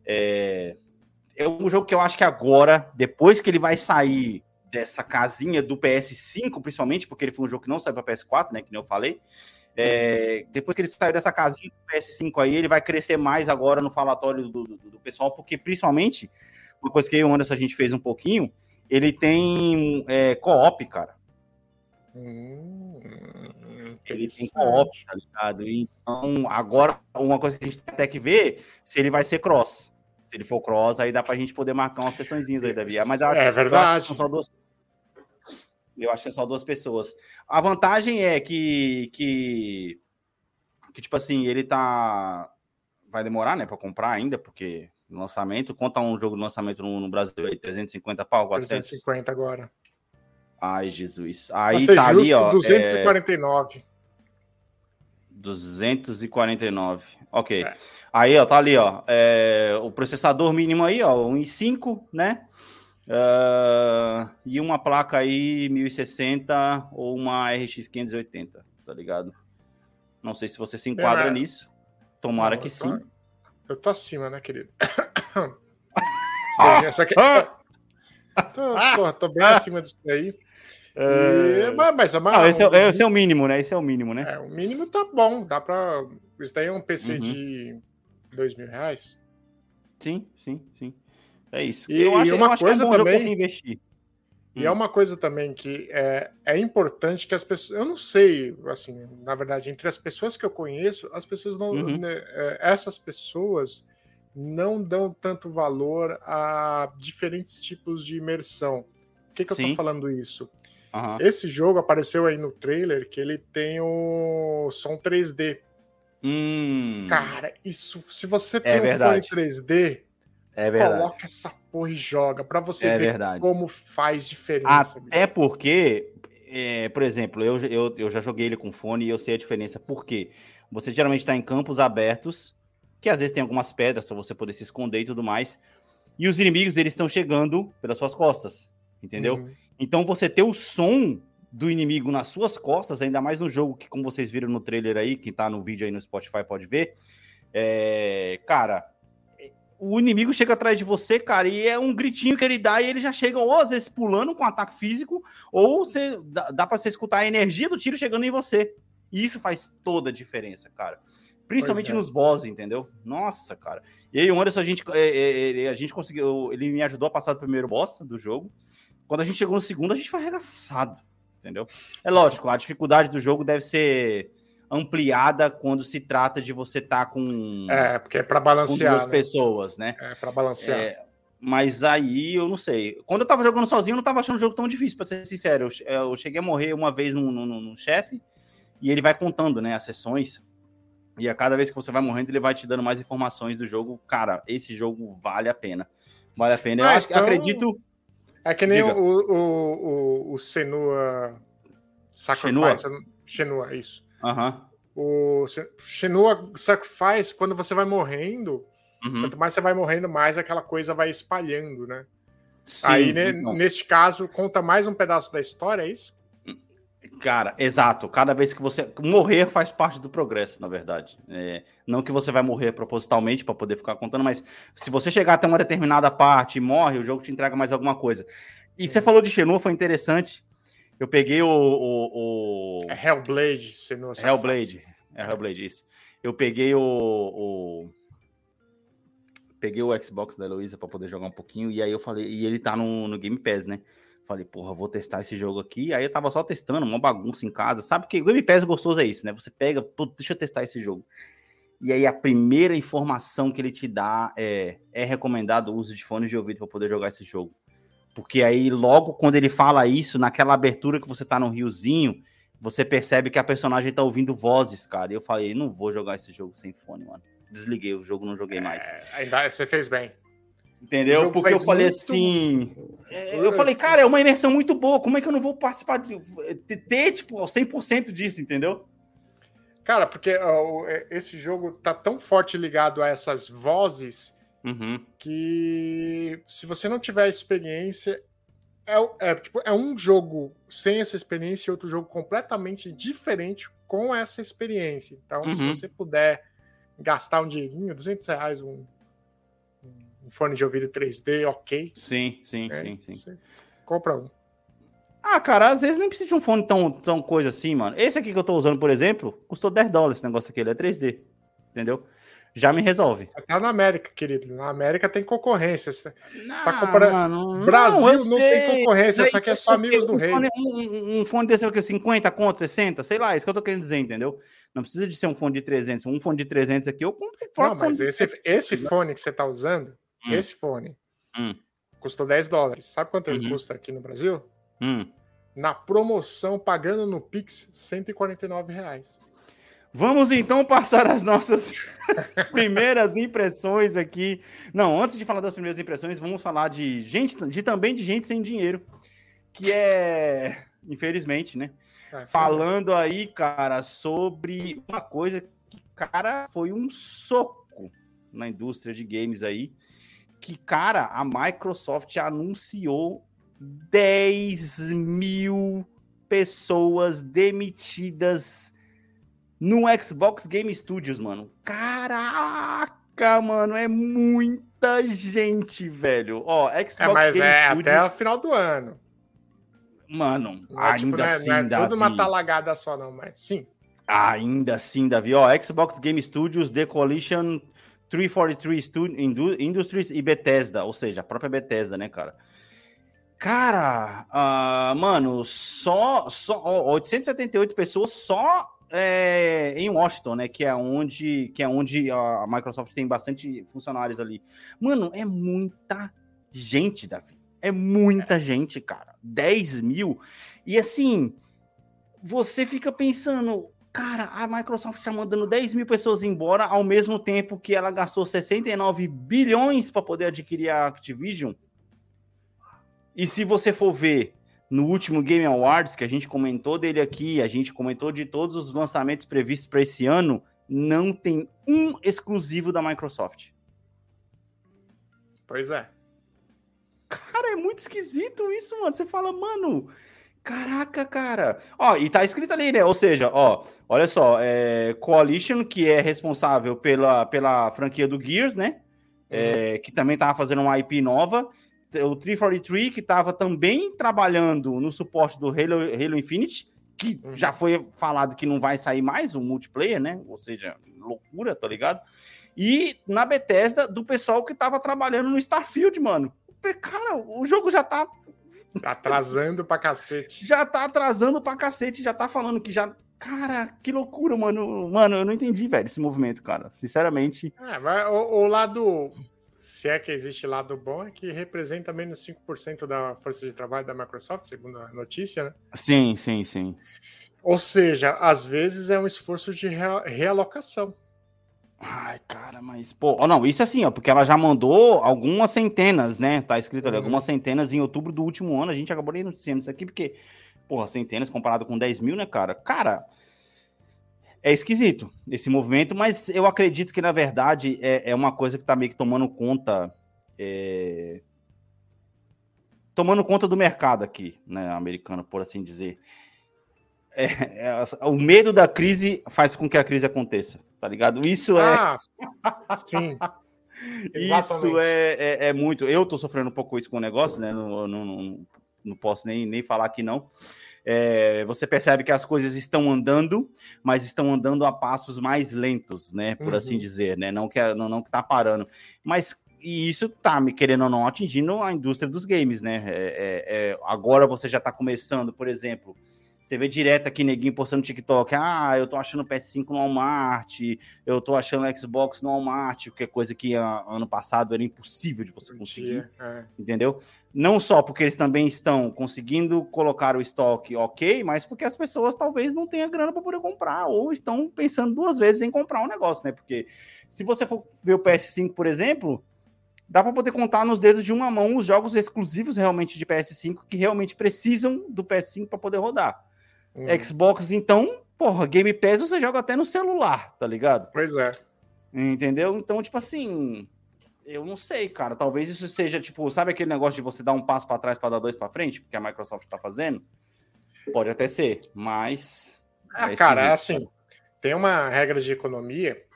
é, é um jogo que eu acho que agora, depois que ele vai sair dessa casinha do PS5, principalmente, porque ele foi um jogo que não saiu para PS4, né? Que nem eu falei. É, depois que ele saiu dessa casinha do PS5 aí, ele vai crescer mais agora no falatório do, do, do pessoal, porque principalmente, uma coisa que eu e o Anderson a gente fez um pouquinho, ele tem é, co-op, cara. Hum, Ele tem co-op, tá ligado? Então, agora, uma coisa que a gente tem até que ver se ele vai ser cross. Se ele for cross, aí dá pra gente poder marcar umas sessõezinhas aí, Davi. Mas eu acho- É eu acho verdade. são só duas- Eu acho que são só duas pessoas. A vantagem é que, que, que tipo assim, ele tá. Vai demorar, né, pra comprar ainda, porque no lançamento, conta um jogo de lançamento no, no Brasil aí, 350 pau, 400. 350 agora. Ai, Jesus. Aí tá ali, justo, ó. é, 249. 249. Ok. É. Aí, ó, tá ali, ó. é, o processador mínimo aí, ó, um i5, né? Ah, e uma placa aí 1060 ou uma RX 580, tá ligado? Não sei se você se enquadra É, nisso. Tomara Não, que eu tô- sim. Eu tô acima, né, querido? Essa aqui... Ah! tô, tô, tô bem acima disso aí. E- mas, mas é Não, esse é, esse é o mínimo, né? Esse é o mínimo, né? É, o mínimo tá bom. Dá pra. Isso daí é um PC Uhum. de dois mil reais. Sim, sim, sim. É isso. E- eu acho, e uma eu acho coisa que é também- investir. E Hum. é uma coisa também que é, é importante que as pessoas. Eu não sei, assim, na verdade, entre as pessoas que eu conheço, as pessoas não. Uhum. né, é, essas pessoas não dão tanto valor a diferentes tipos de imersão. Por que, que eu tô falando isso? Aham. Esse jogo apareceu aí no trailer que ele tem o som 3D. Hum, Cara, isso. Se você tem um verdade. fone 3D, é coloca essa porra e joga pra você É ver verdade. como faz diferença. Até porque, é, por exemplo, eu, eu, eu já joguei ele com fone e eu sei a diferença. Por quê? Você geralmente está em campos abertos, que às vezes tem algumas pedras para você poder se esconder e tudo mais. E os inimigos, eles estão chegando pelas suas costas, entendeu? Uhum. Então você ter o som do inimigo nas suas costas, ainda mais no jogo que, como vocês viram no trailer aí, quem tá no vídeo aí no Spotify pode ver. É, cara, o inimigo chega atrás de você, cara, e é um gritinho que ele dá e ele já chega, ou às vezes pulando com ataque físico, ou você, dá, dá pra você escutar a energia do tiro chegando em você. E isso faz toda a diferença, cara. Principalmente é. nos boss, entendeu? Nossa, cara. E aí, o Anderson, a gente, é, é, a gente conseguiu. Ele me ajudou a passar do primeiro boss do jogo. Quando a gente chegou no segundo, a gente foi arregaçado, entendeu? É lógico, a dificuldade do jogo deve ser ampliada quando se trata de você estar com, É, porque é com balancear. duas né? pessoas, né? É pra balancear. É, mas aí eu não sei. Quando eu tava jogando sozinho, eu não tava achando o jogo tão difícil, pra ser sincero. Eu, eu cheguei a morrer uma vez num, num, num chefe e ele vai contando, né, as sessões. E a cada vez que você vai morrendo, ele vai te dando mais informações do jogo. Cara, esse jogo vale a pena. Vale a pena. Eu Ah, acho, então- acredito. É que nem Diga. o, o, o, o Senua Sacrifice. Shenua, isso. Aham. O Se- Shenua Sacrifice, quando você vai morrendo, uhum. quanto mais você vai morrendo, mais aquela coisa vai espalhando, né? Sim, Aí, então. neste caso, conta mais um pedaço da história, é isso? Cara, exato. Cada vez que você. Morrer faz parte do progresso, na verdade. É, não que você vai morrer propositalmente para poder ficar contando, mas se você chegar até uma determinada parte e morre, o jogo te entrega mais alguma coisa. E você falou de Xenu, foi interessante. Eu peguei o. o, o... É Hellblade, Senua Sacrifice. Hellblade. É Hellblade, isso. Eu peguei o. o- Peguei o Xbox da Heloísa para poder jogar um pouquinho, e aí eu falei, e ele tá no, no Game Pass, né? Falei, porra, vou testar esse jogo aqui. Aí eu tava só testando, uma bagunça em casa. Sabe que o Game Pass gostoso é isso, né? Você pega, deixa eu testar esse jogo. E aí a primeira informação que ele te dá é é recomendado o uso de fones de ouvido para poder jogar esse jogo. Porque aí logo quando ele fala isso, naquela abertura que você tá no riozinho, você percebe que a personagem tá ouvindo vozes, cara. E eu falei, não vou jogar esse jogo sem fone, mano. Desliguei o jogo, não joguei mais. É, ainda você fez bem. Entendeu? Porque eu falei muito- assim. é, Eu falei, cara, é uma imersão muito boa. Como é que eu não vou participar de ter, tipo, 100% disso, entendeu? Cara, porque ó, é, esse jogo tá tão forte ligado a essas vozes Uhum. que se você não tiver experiência, é, é, tipo, é um jogo sem essa experiência e outro jogo completamente diferente com essa experiência. Então, se Uhum. você puder gastar um dinheirinho, 200 reais, um, um fone de ouvido 3D, ok. Sim, sim, É, sim, sim. você compra um. Ah, cara, às vezes nem precisa de um fone tão, tão coisa assim, mano. Esse aqui que eu tô usando, por exemplo, custou 10 dólares esse negócio aqui, ele é 3D. Entendeu? Já me resolve. Você tá na América, querido. Na América tem concorrência. Você- Não, tá comparando- mano, Brasil eu não tem concorrência, só que é só amigos do um rei. Fone, um, um- fone desse é quê? 50 conto, 60? Sei lá, isso que eu tô querendo dizer, entendeu? Não precisa de ser um fone de 300. Um fone de 300 aqui, eu compro Não, mas esse, esse fone que você tá usando, Hum. esse fone, Hum. custou 10 dólares. Sabe quanto ele Uhum. custa aqui no Brasil? Hum. Na promoção, pagando no Pix, 149 reais. Vamos então passar as nossas primeiras impressões aqui. Não, antes de falar das primeiras impressões, vamos falar de gente, de também de gente sem dinheiro, que é, infelizmente, né? É, Falando aí, cara, sobre uma coisa que, cara, foi um soco na indústria de games aí. Que, cara, a Microsoft anunciou 10 mil pessoas demitidas no Xbox Game Studios, mano. Caraca, mano, é muita gente, velho. Ó, Xbox É, mas Game é Studios, até o final do ano. mano, Não é, ainda tipo, não é, assim, não é Davi. tudo uma talagada só, não, mas sim. Ainda assim, Davi. Ó, Xbox Game Studios, The Coalition, 343 Stu- Indu- Industries e Bethesda, ou seja, a própria Bethesda, né, cara? Cara, ah, mano, só, só ó, 878 pessoas só é, em Washington, né? Que é onde, que é onde a Microsoft tem bastante funcionários ali. Mano, é muita gente, Davi. É muita gente, cara. 10 mil. E assim, você fica pensando, cara, a Microsoft tá mandando 10 mil pessoas embora ao mesmo tempo que ela gastou 69 bilhões para poder adquirir a Activision. E se você for ver no último Game Awards, que a gente comentou dele aqui, a gente comentou de todos os lançamentos previstos para esse ano, não tem um exclusivo da Microsoft. Pois é. Cara, é muito esquisito isso, mano. Você fala, mano, caraca, cara. Ó, e tá escrito ali, né? Ou seja, ó, olha só, é Coalition, que é responsável pela, pela franquia do Gears, né? É, que também tava fazendo uma IP nova. O 343, que tava também trabalhando no suporte do Halo, Halo Infinite, que Uhum. já foi falado que não vai sair mais o multiplayer, né? Ou seja, loucura, tá ligado? E na Bethesda, do pessoal que tava trabalhando no Starfield, mano. Cara, o jogo já tá, Tá atrasando pra cacete. já tá atrasando pra cacete, já tá falando que já. Cara, que loucura, mano. Mano, eu não entendi, velho, esse movimento, cara. Sinceramente. É, mas o, o lado. Se é que existe lado bom, é que representa menos 5% da força de trabalho da Microsoft, segundo a notícia, né? Sim, sim, sim. Ou seja, às vezes é um esforço de rea- realocação. Ai, cara, mas, pô, ó, não, isso assim, ó, porque ela já mandou algumas centenas, né? Tá escrito ali, Uhum. algumas centenas em outubro do último ano. A gente acabou nem noticiando isso aqui, porque, porra, centenas comparado com 10 mil, né, cara? Cara, é esquisito esse movimento, mas eu acredito que, na verdade, é, é uma coisa que tá meio que tomando conta. é, Tomando conta do mercado aqui, né, americano, por assim dizer. É, é, o medo da crise faz com que a crise aconteça, tá ligado? Isso é. Ah, sim. Isso é, é, é muito. Eu tô sofrendo um pouco isso com o negócio, né? Não, não, não, não posso nem, nem falar que não. É, você percebe que as coisas estão andando, mas estão andando a passos mais lentos, né? Por Uhum. assim dizer, né? Não que, não, não que tá parando. Mas e isso tá, me querendo ou não, atingindo a indústria dos games, né? É, é, é, agora você já tá começando, por exemplo. Você vê direto aqui, neguinho postando no TikTok. Ah, eu tô achando PS5 no Walmart, eu tô achando Xbox no Walmart, que é coisa que ah, ano passado era impossível de você conseguir, É. entendeu? Não só porque eles também estão conseguindo colocar o estoque ok, mas porque as pessoas talvez não tenham grana para poder comprar, ou estão pensando duas vezes em comprar um negócio, né? Porque se você for ver o PS5, por exemplo, dá para poder contar nos dedos de uma mão os jogos exclusivos realmente de PS5 que realmente precisam do PS5 para poder rodar. Hum, Xbox, então, porra, Game Pass você joga até no celular, tá ligado? Pois é. Entendeu? Então, tipo assim, eu não sei, cara. Talvez isso seja, tipo, sabe aquele negócio de você dar um passo para trás para dar dois para frente, porque a Microsoft tá fazendo? Pode até ser, mas. Ah, é cara, é assim. Tem uma regra de economia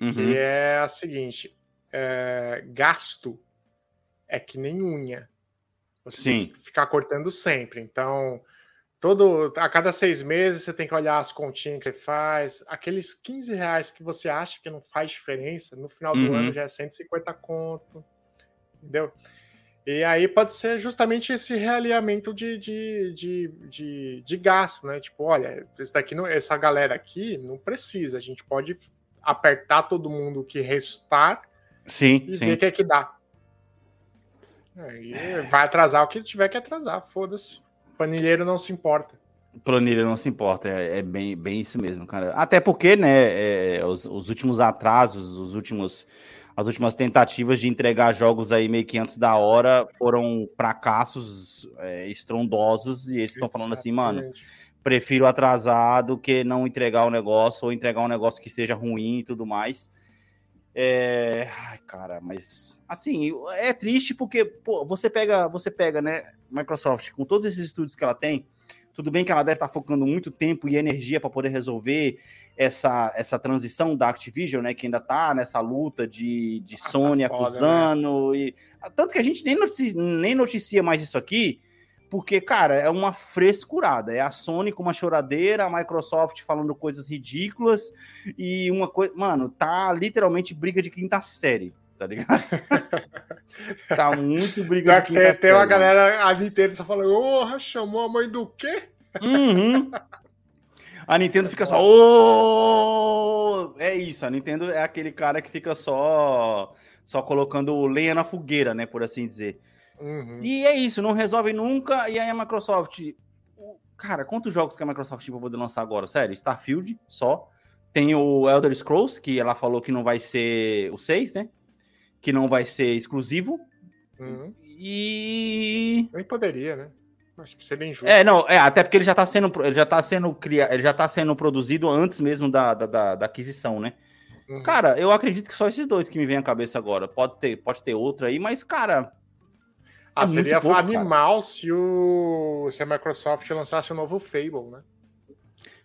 Uhum. que é a seguinte: é, gasto é que nem unha. Você Sim. tem que ficar cortando sempre. Então, todo, a cada seis meses você tem que olhar as continhas que você faz. Aqueles 15 reais que você acha que não faz diferença, no final do Uhum. ano já é 150 conto. Entendeu? E aí pode ser justamente esse realinhamento de, de, de, de, de gasto, né? Tipo, olha, esse daqui não, essa galera aqui não precisa. A gente pode apertar todo mundo que restar Sim, e sim. ver o que é que dá. Aí vai atrasar o que tiver que atrasar, foda-se. Panilheiro não se importa. Planilha não se importa, é, é bem, bem isso mesmo, cara. Até porque, né, é, os, os últimos atrasos, os últimos, as últimas tentativas de entregar jogos aí meio que antes da hora foram fracassos é, estrondosos e eles estão falando assim, mano, prefiro atrasar do que não entregar o negócio ou entregar um negócio que seja ruim e tudo mais. É... Ai, cara, mas assim, é triste porque pô, você pega, você pega, né, Microsoft com todos esses estudos que ela tem, tudo bem que ela deve estar focando muito tempo e energia para poder resolver essa, essa transição da Activision, né? Que ainda está nessa luta de, de ah, Sony tá foda, acusando. Né? E, tanto que a gente nem noticia, nem noticia mais isso aqui, porque, cara, é uma frescurada. É a Sony com uma choradeira, a Microsoft falando coisas ridículas e uma coisa. Mano, tá literalmente briga de quinta série tá ligado? tá muito briga de quinta Tem uma galera a Nintendo só falando, porra, chamou a mãe do quê? Uhum. A Nintendo fica só. Oh! É isso, a Nintendo é aquele cara que fica só só colocando lenha na fogueira, né? Por assim dizer. Uhum. E é isso, não resolve nunca. E aí a Microsoft. Cara, quantos jogos que a Microsoft vai poder lançar agora? Sério, Starfield só. Tem o Elder Scrolls, que ela falou que não vai ser o 6, né? Que não vai ser exclusivo. Uhum. E. Nem poderia, né? Acho que seria injusto. É, não, é, até porque ele já está sendo, ele já tá sendo criado, ele já tá sendo produzido antes mesmo da, da, da aquisição, né? Uhum. Cara, eu acredito que só esses dois que me vêm à cabeça agora. Pode ter, pode ter outro aí, mas, cara. Ah, é seria pouco, animal cara. se o se a Microsoft lançasse um novo Fable, né?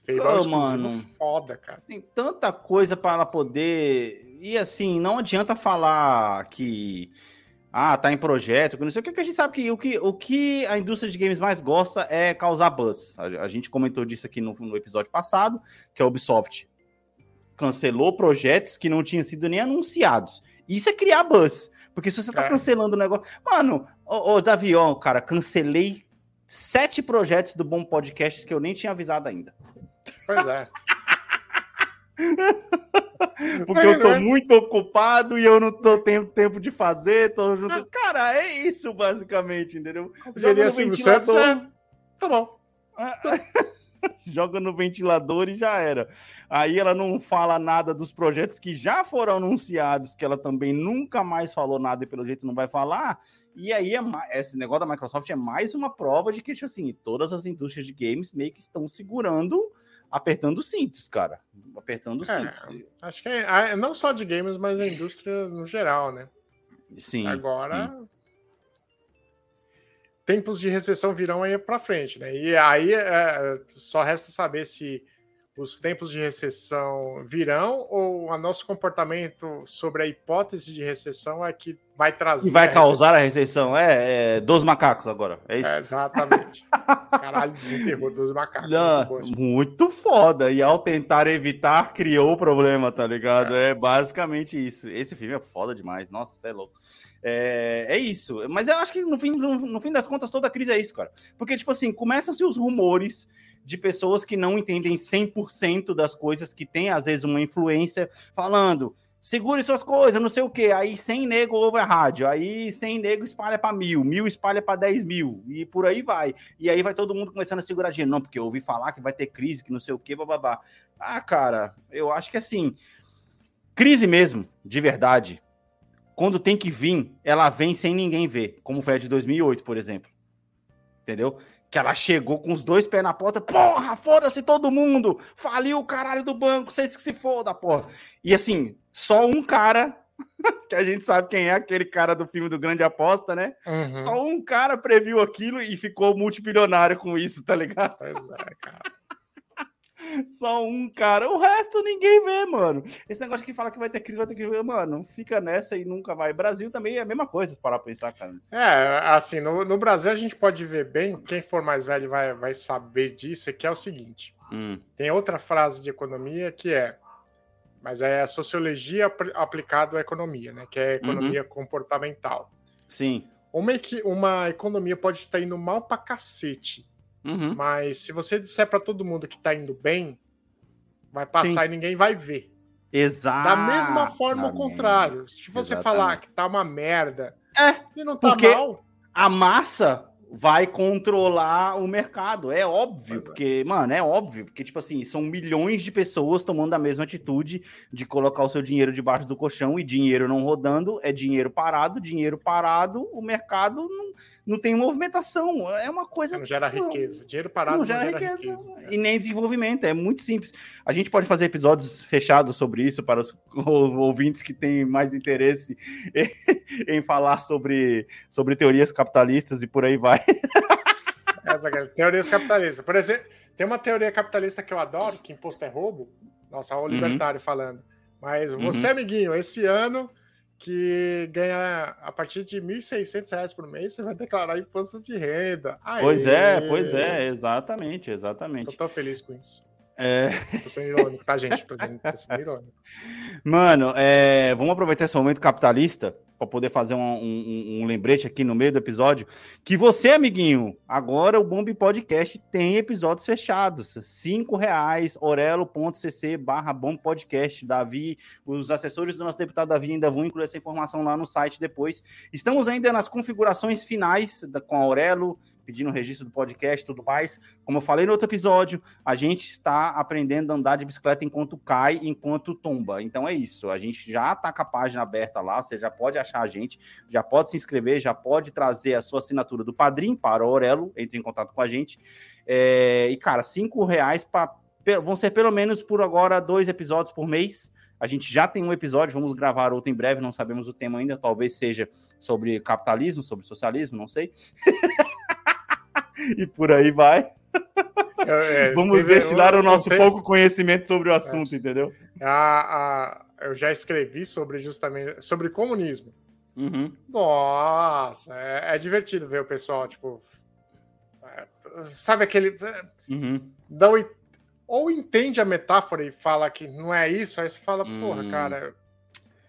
Fable oh, é um mano, foda, cara. Tem tanta coisa para ela poder. E assim, não adianta falar que ah, tá em projeto, não sei o que, que a gente sabe que o, que o que a indústria de games mais gosta é causar buzz. A, a gente comentou disso aqui no, no, episódio passado, que a Ubisoft cancelou projetos que não tinham sido nem anunciados. Isso é criar buzz. Porque se você tá é. cancelando o negócio. Mano, ô, ô Davi, ó, cara, cancelei sete projetos do Bom Podcast que eu nem tinha avisado ainda. Pois é. Porque é, eu tô né? muito ocupado e eu não tô tendo tempo de fazer, tô junto. Ah. Cara, é isso basicamente, entendeu? Joga no ventilador. É... Tá bom. Joga no ventilador e já era. Aí ela não fala nada dos projetos que já foram anunciados, que ela também nunca mais falou nada e pelo jeito não vai falar. E aí é esse negócio da Microsoft é mais uma prova de que, tipo assim, todas as indústrias de games meio que estão segurando apertando cintos, cara. Apertando é, cintos. Acho que é, não só de games, mas a indústria no geral, né? Sim. Agora. Sim. Tempos de recessão virão aí para frente, né? E aí é, só resta saber se os tempos de recessão virão ou o nosso comportamento sobre a hipótese de recessão é que vai trazer. E vai a causar a recessão, é, é, dos macacos agora. É isso? É, exatamente. Caralho, desenterrou dos macacos. Não, muito, muito, foda. E ao tentar evitar, criou o problema, tá ligado? É. é. basicamente isso. Esse filme é foda demais. Nossa, é louco. É, é isso. Mas eu acho que no fim, no, no fim das contas, toda crise é isso, cara. Porque, tipo assim, começam-se os rumores de pessoas que não entendem 100% das coisas, que tem às vezes uma influência, falando segure suas coisas, não sei o que. Aí sem nego ouve a rádio, aí sem nego espalha para mil, mil espalha para 10 mil, e por aí vai. E aí vai todo mundo começando a segurar dinheiro. Não, porque eu ouvi falar que vai ter crise, que não sei o que, bababá. Ah, cara, eu acho que assim, crise mesmo, de verdade, quando tem que vir, ela vem sem ninguém ver, como foi a de 2008, por exemplo. Entendeu? Que ela chegou com os dois pés na porta, porra, foda-se todo mundo, faliu o caralho do banco, vocês que se foda, porra. E assim, só um cara, que a gente sabe quem é, aquele cara do filme do Grande Aposta, né? Uhum. Só um cara previu aquilo e ficou multibilionário com isso, tá ligado? Pois é, cara. Só um cara. O resto ninguém vê, mano. Esse negócio que fala que vai ter crise, vai ter crise. Mano, fica nessa e nunca vai. Brasil também é a mesma coisa, para pensar, cara. É, assim, no, no, Brasil a gente pode ver bem, quem for mais velho vai, vai saber disso, é que é o seguinte. Hum. Tem outra frase de economia que é mas é a sociologia aplicada à economia, né? Que é a economia uhum. comportamental. Sim. Uma, uma economia pode estar indo mal pra cacete, Uhum. Mas se você disser para todo mundo que tá indo bem, vai passar Sim. e ninguém vai ver. Exato. Da mesma forma, o contrário. Se você Exatamente. falar que tá uma merda é, e não tá mal. A massa, vai controlar o mercado. É óbvio, porque, mano, é óbvio, porque, tipo assim, são milhões de pessoas tomando a mesma atitude de colocar o seu dinheiro debaixo do colchão e dinheiro não rodando, é dinheiro parado, dinheiro parado, o mercado não, não tem movimentação. É uma coisa. Não gera não, riqueza. Dinheiro parado não, não gera, gera, riqueza, riqueza. E nem desenvolvimento. É muito simples. A gente pode fazer episódios fechados sobre isso para os ouvintes que têm mais interesse em falar sobre, sobre teorias capitalistas e por aí vai. Essa, cara, teorias capitalistas. Por exemplo, tem uma teoria capitalista que eu adoro, que imposto é roubo. Nossa, o libertário uhum. falando. Mas você, uhum. amiguinho, esse ano que ganha a partir de R$ 1.600 por mês, você vai declarar imposto de renda. Aê! Pois é, pois é, exatamente, exatamente. Eu tô feliz com isso. É... Tô sendo irônico, tá, gente? Tô sendo irônico. Mano, é... vamos aproveitar esse momento capitalista para poder fazer um, um, um, lembrete aqui no meio do episódio. Que você, amiguinho, agora o Bomb Podcast tem episódios fechados. Cinco reais, orelo.cc barra Podcast. Davi, os assessores do nosso deputado Davi ainda vão incluir essa informação lá no site depois. Estamos ainda nas configurações finais da, com a Aurelo pedindo o registro do podcast e tudo mais. Como eu falei no outro episódio, a gente está aprendendo a andar de bicicleta enquanto cai, enquanto tomba. Então é isso. A gente já está com a página aberta lá, você já pode achar a gente, já pode se inscrever, já pode trazer a sua assinatura do Padrim para o Aurelo, entre em contato com a gente. É, e, cara, cinco reais pra, vão ser pelo menos por agora dois episódios por mês. A gente já tem um episódio, vamos gravar outro em breve, não sabemos o tema ainda, talvez seja sobre capitalismo, sobre socialismo, não sei. e por aí vai. É, é Vamos destilar o nosso pouco conhecimento sobre o assunto, é. entendeu? A, a, eu já escrevi sobre justamente sobre comunismo. Uhum. Nossa, é, é, divertido ver o pessoal, tipo. É, sabe aquele. Uhum. Não, ou entende a metáfora e fala que não é isso, aí você fala, porra, hum. cara,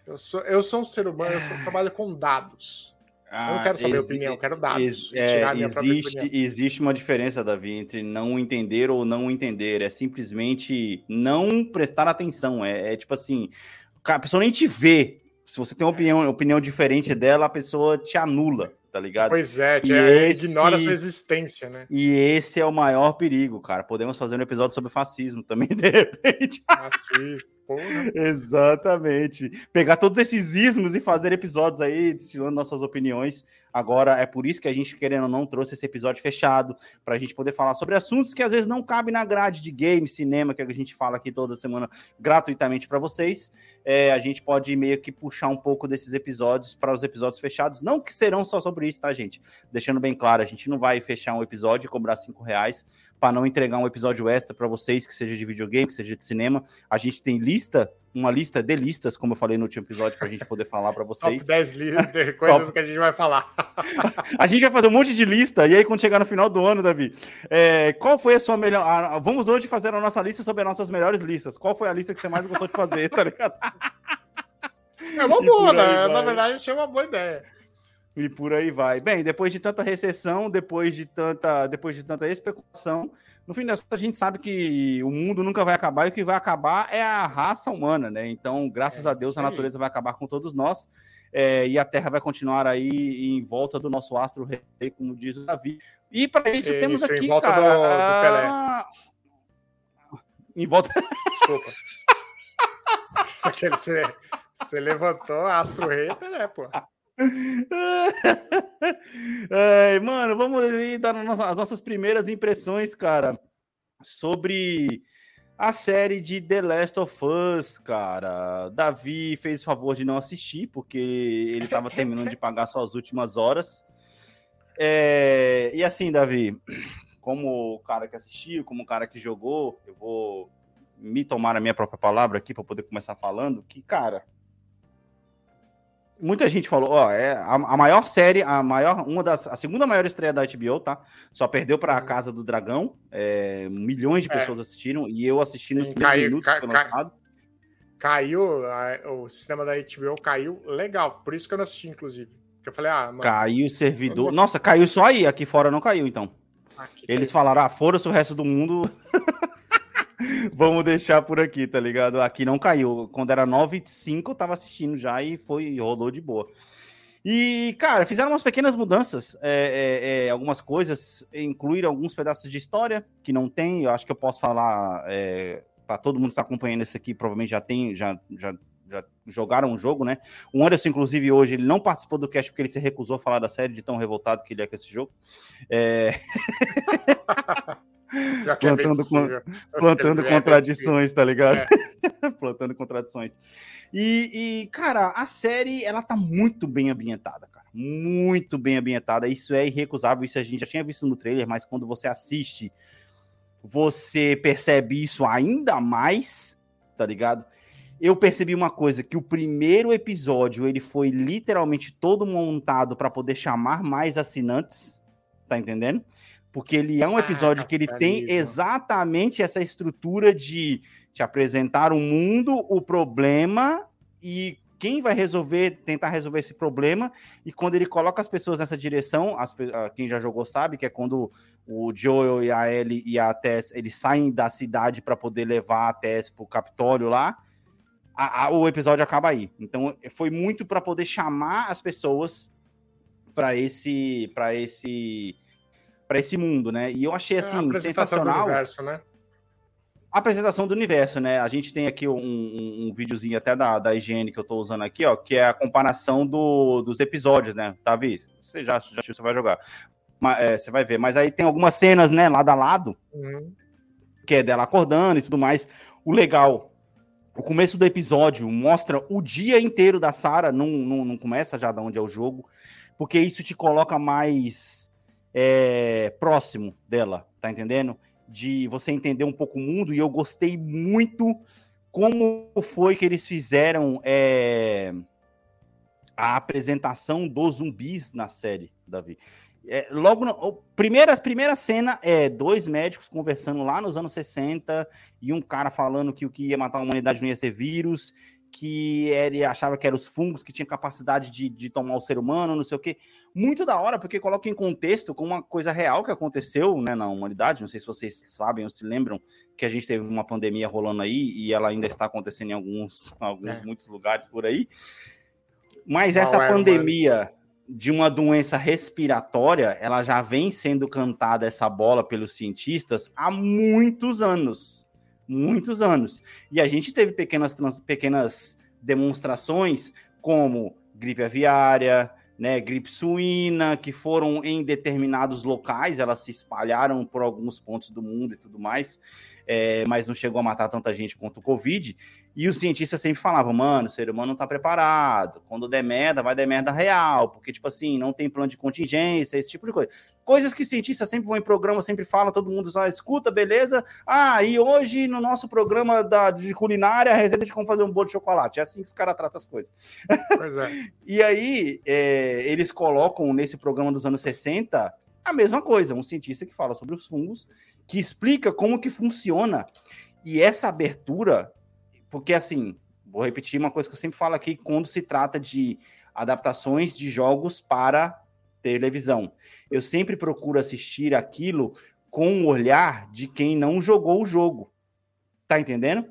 eu sou, eu sou um ser humano, eu, sou, eu trabalho com dados. Ah, eu não quero saber a opinião, eu quero dados. É, existe, existe uma diferença, Davi, entre não entender ou não entender. É simplesmente não prestar atenção. É, é tipo assim, a pessoa nem te vê. Se você tem uma opinião, opinião diferente dela, a pessoa te anula tá ligado? Pois é, e é, esse... ignora a sua existência, né? E esse é o maior perigo, cara. Podemos fazer um episódio sobre fascismo também, de repente. Fascismo. Exatamente. Pegar todos esses ismos e fazer episódios aí, destilando nossas opiniões. Agora, é por isso que a gente, querendo ou não, trouxe esse episódio fechado, para a gente poder falar sobre assuntos que às vezes não cabem na grade de game, cinema, que a gente fala aqui toda semana gratuitamente para vocês. É, a gente pode meio que puxar um pouco desses episódios para os episódios fechados. Não que serão só sobre isso, tá, gente? Deixando bem claro, a gente não vai fechar um episódio e cobrar cinco reais para não entregar um episódio extra para vocês, que seja de videogame, que seja de cinema. A gente tem lista, uma lista de listas, como eu falei no último episódio, para a gente poder falar para vocês. Top 10 listas de coisas que a gente vai falar. a gente vai fazer um monte de lista, e aí quando chegar no final do ano, Davi, é, qual foi a sua melhor... A, vamos hoje fazer a nossa lista sobre as nossas melhores listas. Qual foi a lista que você mais gostou de fazer, tá ligado? É uma boa, né? Na verdade, achei uma boa ideia. E por aí vai. Bem, depois de tanta recessão, depois de tanta, depois de tanta especulação, no fim das contas a gente sabe que o mundo nunca vai acabar e o que vai acabar é a raça humana, né? Então, graças é, a Deus, a natureza vai acabar com todos nós. É, e a Terra vai continuar aí em volta do nosso astro rei, como diz o Davi. E para isso, temos aqui, em volta cara, do, do Pelé. Em volta. Desculpa. você, você levantou astro rei, Pelé, pô. É, mano, vamos dar as nossas primeiras impressões, cara, sobre a série de The Last of Us, cara. Davi fez o favor de não assistir, porque ele tava terminando de pagar suas últimas horas. É, e assim, Davi, como o cara que assistiu, como o cara que jogou, eu vou me tomar a minha própria palavra aqui para poder começar falando que, cara, muita gente falou, ó, é a, a, maior série, a maior, uma das, a segunda maior estreia da HBO, tá? Só perdeu para a uhum. Casa do Dragão, é, milhões de é. pessoas é. assistiram e eu assisti nos primeiros minutos cai, cai, Caiu, a, o sistema da HBO caiu legal, por isso que eu não assisti, inclusive. Porque eu falei, ah, mano, Caiu o servidor. Nossa, caiu só aí, aqui fora não caiu, então. Aqui Eles caiu. falaram, ah, fora-se o resto do mundo. Vamos deixar por aqui, tá ligado? Aqui não caiu. Quando era 9 e 5 eu tava assistindo já e foi rolou de boa. E, cara, fizeram umas pequenas mudanças, é, é, é, algumas coisas, incluíram alguns pedaços de história que não tem. Eu acho que eu posso falar é, para todo mundo que está acompanhando esse aqui, provavelmente já tem, já, já, já jogaram o jogo, né? O Anderson, inclusive, hoje, ele não participou do cast porque ele se recusou a falar da série de tão revoltado que ele é com esse jogo. É... plantando, com, plantando contradições, tá ligado? É. plantando contradições. E, e, cara, a série, ela tá muito bem ambientada, cara. Muito bem ambientada. Isso é irrecusável. Isso a gente já tinha visto no trailer, mas quando você assiste, você percebe isso ainda mais, tá ligado? Eu percebi uma coisa, que o primeiro episódio, ele foi literalmente todo montado para poder chamar mais assinantes, tá entendendo? Porque ele é um episódio ah, que ele tem exatamente essa estrutura de te apresentar o mundo, o problema e quem vai resolver, tentar resolver esse problema. E quando ele coloca as pessoas nessa direção, as, quem já jogou sabe que é quando o Joel e a Ellie e a Tess eles saem da cidade para poder levar a Tess pro Capitólio lá. A, a, o episódio acaba aí. Então foi muito para poder chamar as pessoas para esse para esse para esse mundo, né? E eu achei é assim é sensacional. Universo, né? A apresentação do universo, né? A gente tem aqui um, um, um videozinho até da, da higiene que eu estou usando aqui, ó, que é a comparação do, dos episódios, né? Tá, Vi? Você já, já você vai jogar. Mas, é, você vai ver. Mas aí tem algumas cenas, né, lado a lado, uhum. que é dela acordando e tudo mais. O legal, o começo do episódio mostra o dia inteiro da Sarah, não, não, não começa já de onde é o jogo, porque isso te coloca mais é, próximo dela, tá entendendo? De você entender um pouco o mundo, e eu gostei muito como foi que eles fizeram é, a apresentação dos zumbis na série, Davi. É, logo, no, primeira, primeira cena é dois médicos conversando lá nos anos 60 e um cara falando que o que ia matar a humanidade não ia ser vírus, que ele achava que eram os fungos que tinham capacidade de, de tomar o ser humano, não sei o quê muito da hora, porque coloca em contexto com uma coisa real que aconteceu né, na humanidade. Não sei se vocês sabem ou se lembram que a gente teve uma pandemia rolando aí e ela ainda está acontecendo em alguns, alguns é. muitos lugares por aí. Mas essa é, pandemia de uma doença respiratória, ela já vem sendo cantada essa bola pelos cientistas há muitos anos. Muitos anos. E a gente teve pequenas, pequenas demonstrações como gripe aviária, né, gripe suína, que foram em determinados locais, elas se espalharam por alguns pontos do mundo e tudo mais, é, mas não chegou a matar tanta gente quanto o Covid. E os cientistas sempre falavam, mano, o ser humano não está preparado. Quando der merda, vai der merda real, porque, tipo assim, não tem plano de contingência, esse tipo de coisa. Coisas que cientistas sempre vão em programa, sempre falam, todo mundo só escuta, beleza? Ah, e hoje no nosso programa da, de culinária, a receita de como fazer um bolo de chocolate. É assim que os caras tratam as coisas. Pois é. e aí, é, eles colocam nesse programa dos anos 60 a mesma coisa, um cientista que fala sobre os fungos, que explica como que funciona. E essa abertura porque, assim, vou repetir uma coisa que eu sempre falo aqui quando se trata de adaptações de jogos para televisão. Eu sempre procuro assistir aquilo com o olhar de quem não jogou o jogo. Tá entendendo?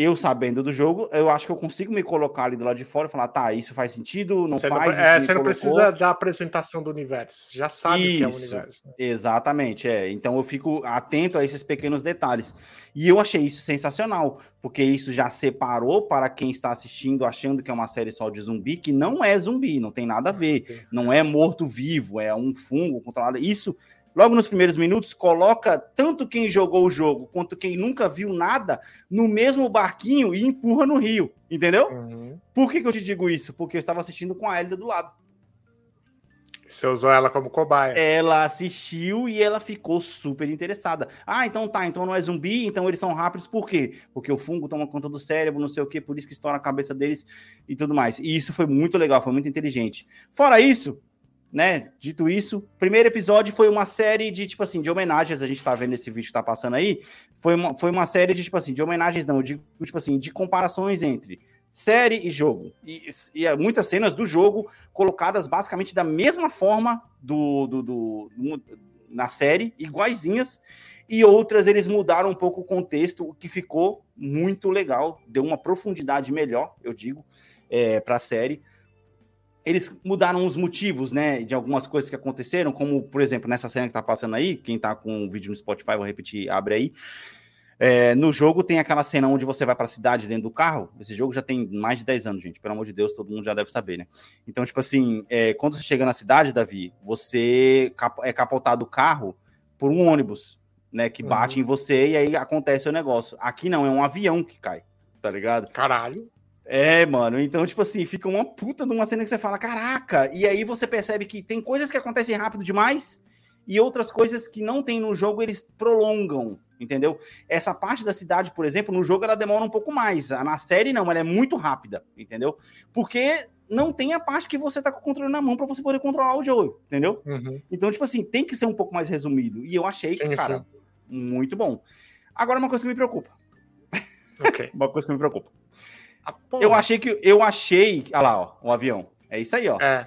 eu sabendo do jogo, eu acho que eu consigo me colocar ali do lado de fora e falar, tá, isso faz sentido, não você faz. Não, é, você não precisa da apresentação do universo, você já sabe isso, que é o universo. Né? Exatamente, é. Então eu fico atento a esses pequenos detalhes. E eu achei isso sensacional, porque isso já separou para quem está assistindo achando que é uma série só de zumbi, que não é zumbi, não tem nada a ver. Não é morto-vivo, é um fungo controlado. Isso logo nos primeiros minutos, coloca tanto quem jogou o jogo quanto quem nunca viu nada no mesmo barquinho e empurra no rio, entendeu? Uhum. Por que, que eu te digo isso? Porque eu estava assistindo com a Elida do lado. Você usou ela como cobaia. Ela assistiu e ela ficou super interessada. Ah, então tá, então não é zumbi, então eles são rápidos, por quê? Porque o fungo toma conta do cérebro, não sei o quê, por isso que estoura a cabeça deles e tudo mais. E isso foi muito legal, foi muito inteligente. Fora isso, né? Dito isso, primeiro episódio foi uma série de, tipo assim, de homenagens, a gente tá vendo esse vídeo que tá passando aí, foi uma, foi uma série de, tipo assim, de homenagens não, de, tipo assim, de comparações entre série e jogo. E, e é muitas cenas do jogo colocadas basicamente da mesma forma do, do, do, do na série, iguaizinhas, e outras eles mudaram um pouco o contexto, o que ficou muito legal, deu uma profundidade melhor, eu digo, é, para a série. eles mudaram os motivos, né, de algumas coisas que aconteceram, como, por exemplo, nessa cena que tá passando aí, quem tá com o vídeo no Spotify, vou repetir, abre aí. É, no jogo tem aquela cena onde você vai para a cidade dentro do carro. Esse jogo já tem mais de 10 anos, gente. Pelo amor de Deus, todo mundo já deve saber, né? Então, tipo assim, é, quando você chega na cidade, Davi, você é capotado o carro por um ônibus, né? Que bate uhum. em você e aí acontece o negócio. Aqui não, é um avião que cai, tá ligado? Caralho. É, mano. Então, tipo assim, fica uma puta de uma cena que você fala, caraca. E aí você percebe que tem coisas que acontecem rápido demais e outras coisas que não tem no jogo, eles prolongam entendeu? Essa parte da cidade, por exemplo, no jogo ela demora um pouco mais. Na série não, ela é muito rápida, entendeu? Porque não tem a parte que você tá com o controle na mão para você poder controlar o jogo, entendeu? Uhum. Então, tipo assim, tem que ser um pouco mais resumido. E eu achei, sim, cara, sim. muito bom. Agora, uma coisa que me preocupa. Okay. uma coisa que me preocupa. Ah, eu achei que. Eu achei. Olha lá, ó, o avião. É isso aí, ó. É.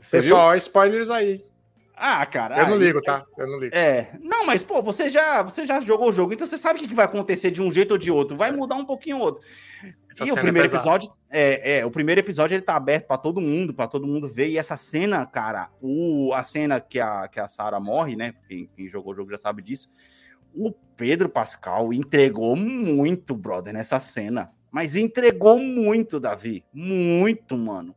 Você Pessoal, viu? spoilers aí. Ah, cara. Eu não ligo, tá? Eu não ligo. É. Não, mas, pô, você já, você já jogou o jogo, então você sabe o que vai acontecer de um jeito ou de outro. Vai mudar um pouquinho ou outro. Essa e o é primeiro é episódio, é, é, o primeiro episódio ele tá aberto para todo mundo, para todo mundo ver. E essa cena, cara, o, a cena que a, que a Sarah morre, né? Quem, quem jogou o jogo já sabe disso. O Pedro Pascal entregou muito, brother, nessa cena. Mas entregou muito, Davi. Muito, mano.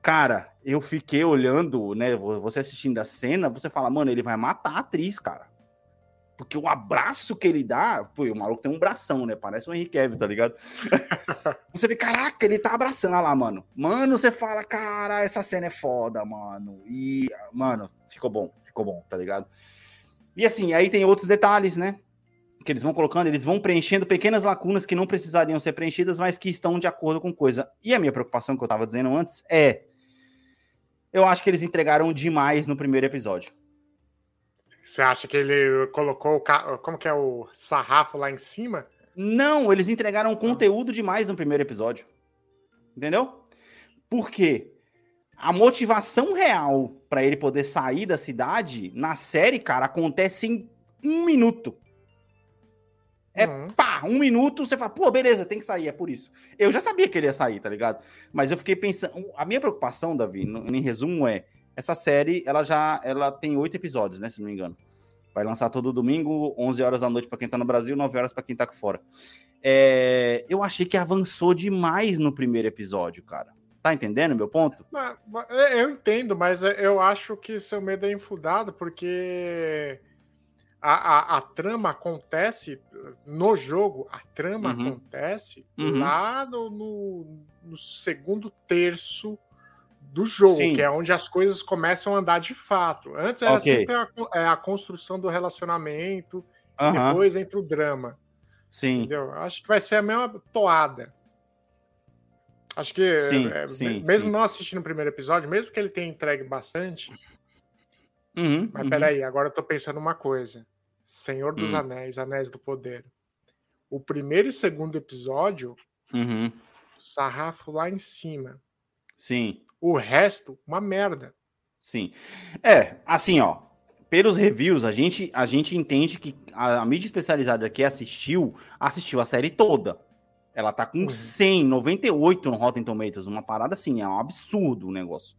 Cara, eu fiquei olhando, né? Você assistindo a cena, você fala, mano, ele vai matar a atriz, cara. Porque o abraço que ele dá, pô, o maluco tem um bração, né? Parece o Henrique Kevin, tá ligado? você vê, caraca, ele tá abraçando lá, mano. Mano, você fala, cara, essa cena é foda, mano. E, mano, ficou bom, ficou bom, tá ligado? E assim, aí tem outros detalhes, né? Que eles vão colocando, eles vão preenchendo pequenas lacunas que não precisariam ser preenchidas, mas que estão de acordo com coisa. E a minha preocupação, que eu tava dizendo antes, é eu acho que eles entregaram demais no primeiro episódio. Você acha que ele colocou o como que é o sarrafo lá em cima? Não, eles entregaram conteúdo demais no primeiro episódio. Entendeu? Por quê? A motivação real para ele poder sair da cidade na série, cara, acontece em um minuto. É uhum. pá, um minuto, você fala, pô, beleza, tem que sair, é por isso. Eu já sabia que ele ia sair, tá ligado? Mas eu fiquei pensando. A minha preocupação, Davi, em resumo, é: essa série, ela já ela tem oito episódios, né? Se não me engano. Vai lançar todo domingo, 11 horas da noite para quem tá no Brasil, 9 horas para quem tá fora. É, eu achei que avançou demais no primeiro episódio, cara. Tá entendendo meu ponto? Eu entendo, mas eu acho que seu medo é infundado, porque a, a, a, trama acontece no jogo, a trama uhum. acontece uhum. lá no, no, no, segundo terço do jogo, Sim. que é onde as coisas começam a andar de fato. Antes era okay. sempre a, é, a, construção do relacionamento, uhum. depois entra o drama. Sim. Entendeu? Acho que vai ser a mesma toada. Acho que, sim, é, sim, mesmo sim. não assistindo o primeiro episódio, mesmo que ele tenha entregue bastante. Uhum, mas uhum. peraí, agora eu tô pensando uma coisa. Senhor dos hum. Anéis, Anéis do Poder. O primeiro e segundo episódio, uhum. sarrafo lá em cima. Sim. O resto, uma merda. Sim. É, assim, ó. Pelos reviews, a gente, a gente entende que a, a mídia especializada que assistiu, assistiu a série toda. Ela tá com uhum. 100, 98 no Rotten Tomatoes, uma parada assim, é um absurdo o negócio.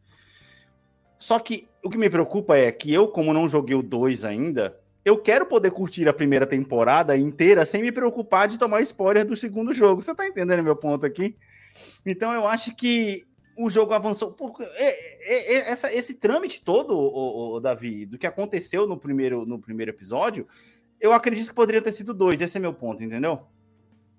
Só que o que me preocupa é que eu, como não joguei o 2 ainda, eu quero poder curtir a primeira temporada inteira sem me preocupar de tomar spoiler do segundo jogo. Você tá entendendo meu ponto aqui? Então eu acho que o jogo avançou. Porque é, é, é, essa, esse trâmite todo, o, o, Davi, do que aconteceu no primeiro, no primeiro episódio, eu acredito que poderia ter sido dois. Esse é meu ponto, entendeu?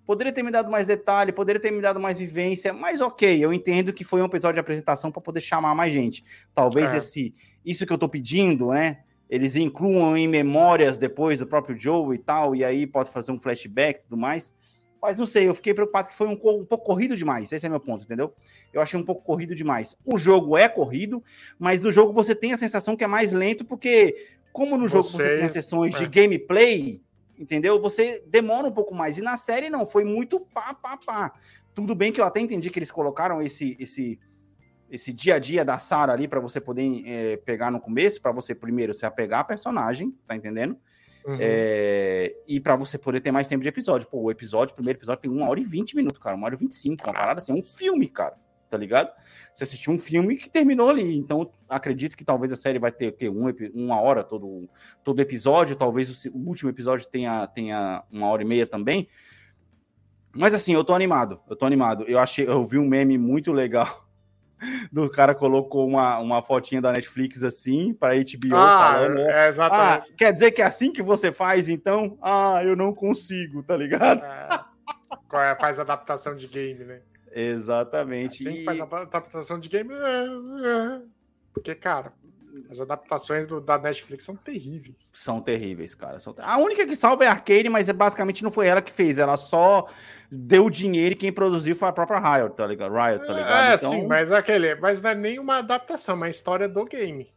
Poderia ter me dado mais detalhe, poderia ter me dado mais vivência, mas ok, eu entendo que foi um episódio de apresentação para poder chamar mais gente. Talvez é. esse, isso que eu tô pedindo, né? Eles incluam em memórias depois do próprio Joe e tal, e aí pode fazer um flashback e tudo mais. Mas não sei, eu fiquei preocupado que foi um, um, pouco corrido demais. Esse é meu ponto, entendeu? Eu achei um pouco corrido demais. O jogo é corrido, mas no jogo você tem a sensação que é mais lento, porque, como no jogo você, você tem as sessões é. de gameplay, entendeu? Você demora um pouco mais. E na série não, foi muito pá, pá, pá. Tudo bem que eu até entendi que eles colocaram esse, esse, esse dia a dia da Sarah ali para você poder é, pegar no começo, para você primeiro se apegar à personagem, tá entendendo? Uhum. É, e para você poder ter mais tempo de episódio. Pô, o episódio, o primeiro episódio tem uma hora e vinte minutos, cara, uma hora e vinte e cinco, uma parada assim, é um filme, cara. tá ligado? Você assistiu um filme que terminou ali. Então, acredito que talvez a série vai ter o quê? Um, uma hora todo, todo episódio, talvez o, o último episódio tenha, tenha uma hora e meia também. Mas assim, eu tô animado, eu tô animado. Eu achei, eu vi um meme muito legal do cara colocou uma, uma fotinha da Netflix assim para HBO Ah, falando. é, Ah, exatamente. quer dizer que é assim que você faz, então? Ah, eu não consigo, tá ligado? É. Qual é? Faz adaptação de game, né? Exatamente. Assim E- faz adaptação de game. é, é. Porque, cara, as adaptações do- da Netflix são terríveis. São terríveis, cara. São ter- A única que salva é a Arcane, mas é basicamente não foi ela que fez. Ela só deu dinheiro e quem produziu foi a própria Riot, tá ligado? Riot, tá ligado? É, Então, sim, mas é aquele. Mas não é nem uma adaptação, é uma história do game.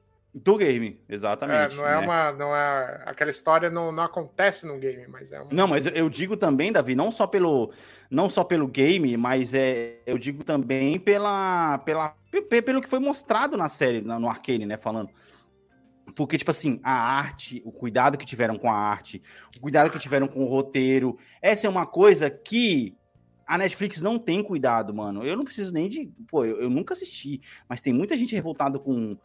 Do game, É, exatamente. não é né? uma. Não é, aquela história não, não acontece no game, mas é uma. Não, mas eu- digo também, Davi, não só pelo, não só pelo game, mas é, eu digo também pela, pela, pe- pe- pelo que foi mostrado na série, no Arcane, né, falando. Porque, tipo assim, a arte, o cuidado que tiveram com a arte, o cuidado que tiveram com o roteiro, essa é uma coisa que a Netflix não tem cuidado, mano. Eu não preciso nem de. Pô, eu, eu nunca assisti, mas tem muita gente revoltada com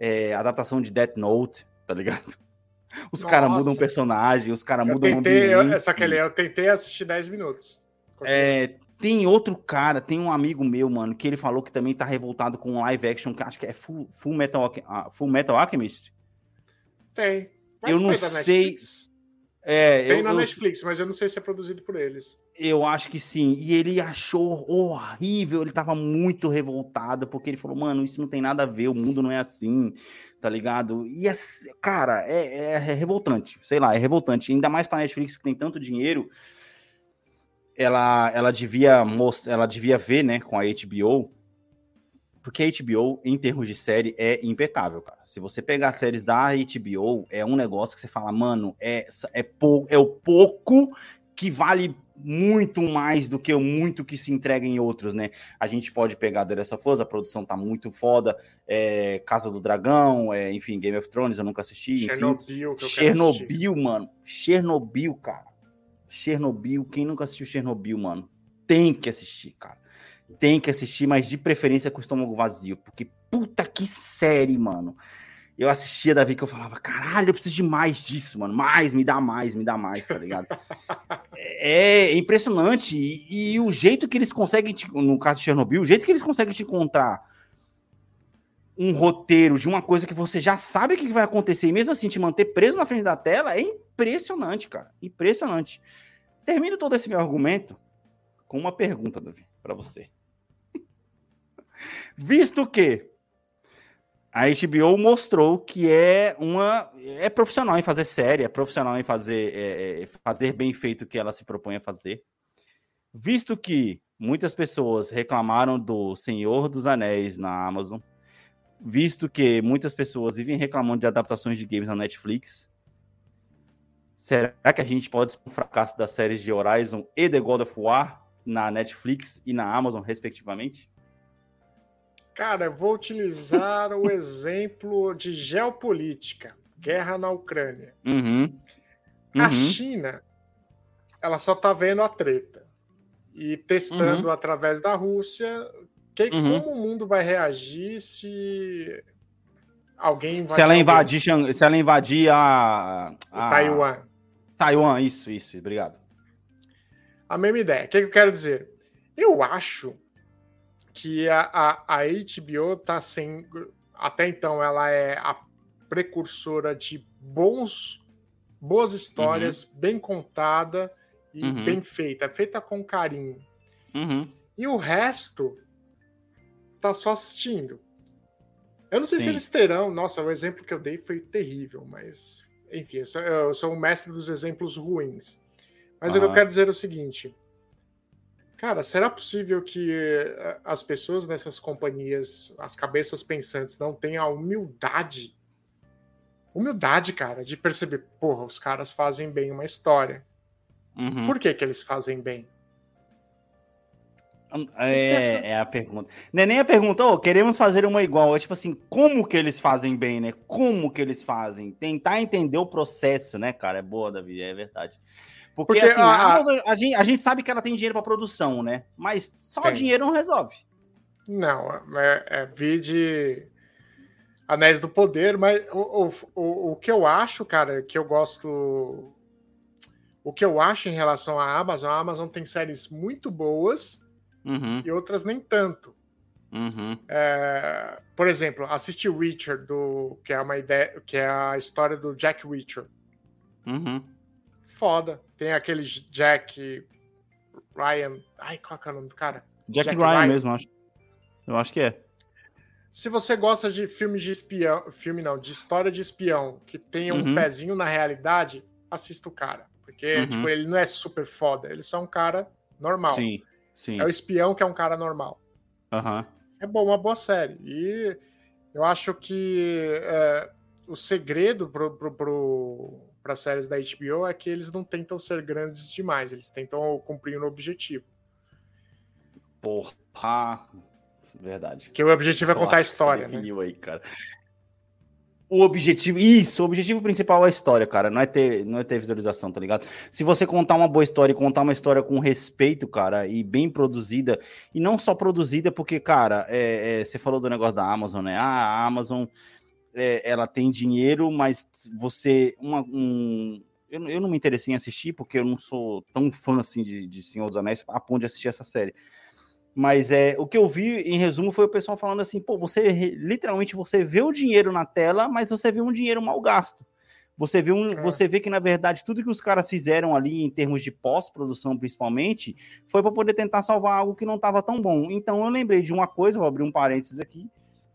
é, adaptação de Death Note, tá ligado? Os caras mudam o personagem, os caras eu mudam o tentei, eu, ambiente. essa aquele, eu tentei assistir 10 minutos. É, tem outro cara, tem um amigo meu, mano, que ele falou que também tá revoltado com live action, que acho que é Full, Full Metal, ah, Full Metal Alchemist. Tem. eu não sei- Netflix? É, Tem eu, na eu, Netflix, mas eu não sei se é produzido por eles. Eu acho que sim. E ele achou horrível, ele tava muito revoltado, porque ele falou, mano, isso não tem nada a ver, o mundo não é assim, tá ligado? E, assim, cara, é, é- é revoltante, sei lá, é revoltante. Ainda mais pra Netflix que tem tanto dinheiro, ela, ela, devia, ela devia ver, né, com a HBO, porque a HBO, em termos de série, é impecável, cara. Se você pegar séries da HBO, é um negócio que você fala, mano, é, é, pou, é o pouco que vale muito mais do que o muito que se entrega em outros, né? A gente pode pegar The Last of Us, a produção tá muito foda, é, Casa do Dragão, é, enfim, Game of Thrones, eu nunca assisti, enfim. Chernobyl, assistir. Chernobyl, mano. Chernobyl, cara. Chernobyl, quem nunca assistiu Chernobyl, mano? Tem que assistir, cara. Tem que assistir, mas de preferência com o estômago vazio. Porque puta que série, mano. Eu assistia Davi que eu falava, caralho, eu preciso de mais disso, mano. Mais, me dá mais, me dá mais, tá ligado? é impressionante. E, e o jeito que eles conseguem, te- no caso de Chernobyl, o jeito que eles conseguem te encontrar um roteiro de uma coisa que você já sabe o que vai acontecer e mesmo assim te manter preso na frente da tela é impressionante, cara. Impressionante. Termino todo esse meu argumento com uma pergunta, Davi, para você. Visto que a HBO mostrou que é uma é profissional em fazer série, é profissional em fazer é, é, fazer bem feito o que ela se propõe a fazer. Visto que muitas pessoas reclamaram do Senhor dos Anéis na Amazon, visto que muitas pessoas vivem reclamando de adaptações de games na Netflix, será que a gente pode ser um fracasso das séries de Horizon e The God of War na Netflix e na Amazon, respectivamente? Cara, eu vou utilizar o exemplo de geopolítica. Guerra na Ucrânia. Uhum. A Uhum. China, ela só tá vendo a treta e testando através da Rússia que, Uhum. como o mundo vai reagir se alguém Se ela invadir, se ela invadir a, a Taiwan. Taiwan, isso, isso, obrigado. A mesma ideia. O que, que eu quero dizer? Eu acho que a, a, a HBO tá sem. Até então, ela é a precursora de bons, boas histórias, bem contada e Uhum. bem feita. Feita com carinho. Uhum. E o resto tá só assistindo. Eu não sei se Sim. eles terão. Nossa, o exemplo que eu dei foi terrível, mas. Enfim, eu sou, eu sou um mestre dos exemplos ruins. Mas o que eu quero dizer é o seguinte. Cara, será possível que eh, as pessoas nessas companhias, as cabeças pensantes, não tenham a humildade? Humildade, cara, de perceber, porra, os caras fazem bem uma história. Uhum. Por que, que eles fazem bem? É, é a pergunta. Não é nem a pergunta, ô, queremos fazer uma igual. É tipo assim, como que eles fazem bem, né? Como que eles fazem? Tentar entender o processo, né, cara? É boa, Davi, é verdade. Porque, Porque assim, a- a, Amazon, a gente, a gente sabe que ela tem dinheiro para produção, né? Mas só Tem. dinheiro não resolve. Não, é, é vide Anéis do Poder, mas o, o, o, o que eu acho, cara, que eu gosto. O que eu acho em relação à Amazon, a Amazon tem séries muito boas Uhum, e outras nem tanto. uhum. É, por exemplo, assisti Richard, do, que é uma ideia, que é a história do Jack Reacher. Uhum. Foda. Tem aquele Jack Ryan. Ai, qual que é o nome do cara? Jack, Jack Ryan, Ryan. mesmo, acho. Eu acho que é. Se você gosta de filmes de espião, filme não, de história de espião, que tenha um Uhum. pezinho na realidade, assista o cara. Porque, Uhum. tipo, ele não é super foda, ele só é um cara normal. Sim, sim. É o espião que é um cara normal. Aham. É bom, uma boa série. E eu acho que é, o segredo pro, pro, pro, para séries da HBO é que eles não tentam ser grandes demais, eles tentam cumprir um objetivo. Porra. Verdade. Que o objetivo é contar a história, né? definiu aí, cara. O objetivo, isso, o objetivo principal é a história, cara, não é ter, não é ter visualização, tá ligado? Se você contar uma boa história e contar uma história com respeito, cara, e bem produzida, e não só produzida, porque, cara, é, é, você falou do negócio da Amazon, né? Ah, a Amazon, é, ela tem dinheiro, mas você, uma, um, eu, eu não me interessei em assistir, porque eu não sou tão fã, assim, de, de Senhor dos Anéis, a ponto de assistir essa série. Mas é, o que eu vi, em resumo, foi o pessoal falando assim, pô, você literalmente você vê o dinheiro na tela, mas você vê um dinheiro mal gasto. Você vê, um, É. você vê que, na verdade, tudo que os caras fizeram ali, em termos de pós-produção, principalmente, foi para poder tentar salvar algo que não estava tão bom. Então, eu lembrei de uma coisa, vou abrir um parênteses aqui,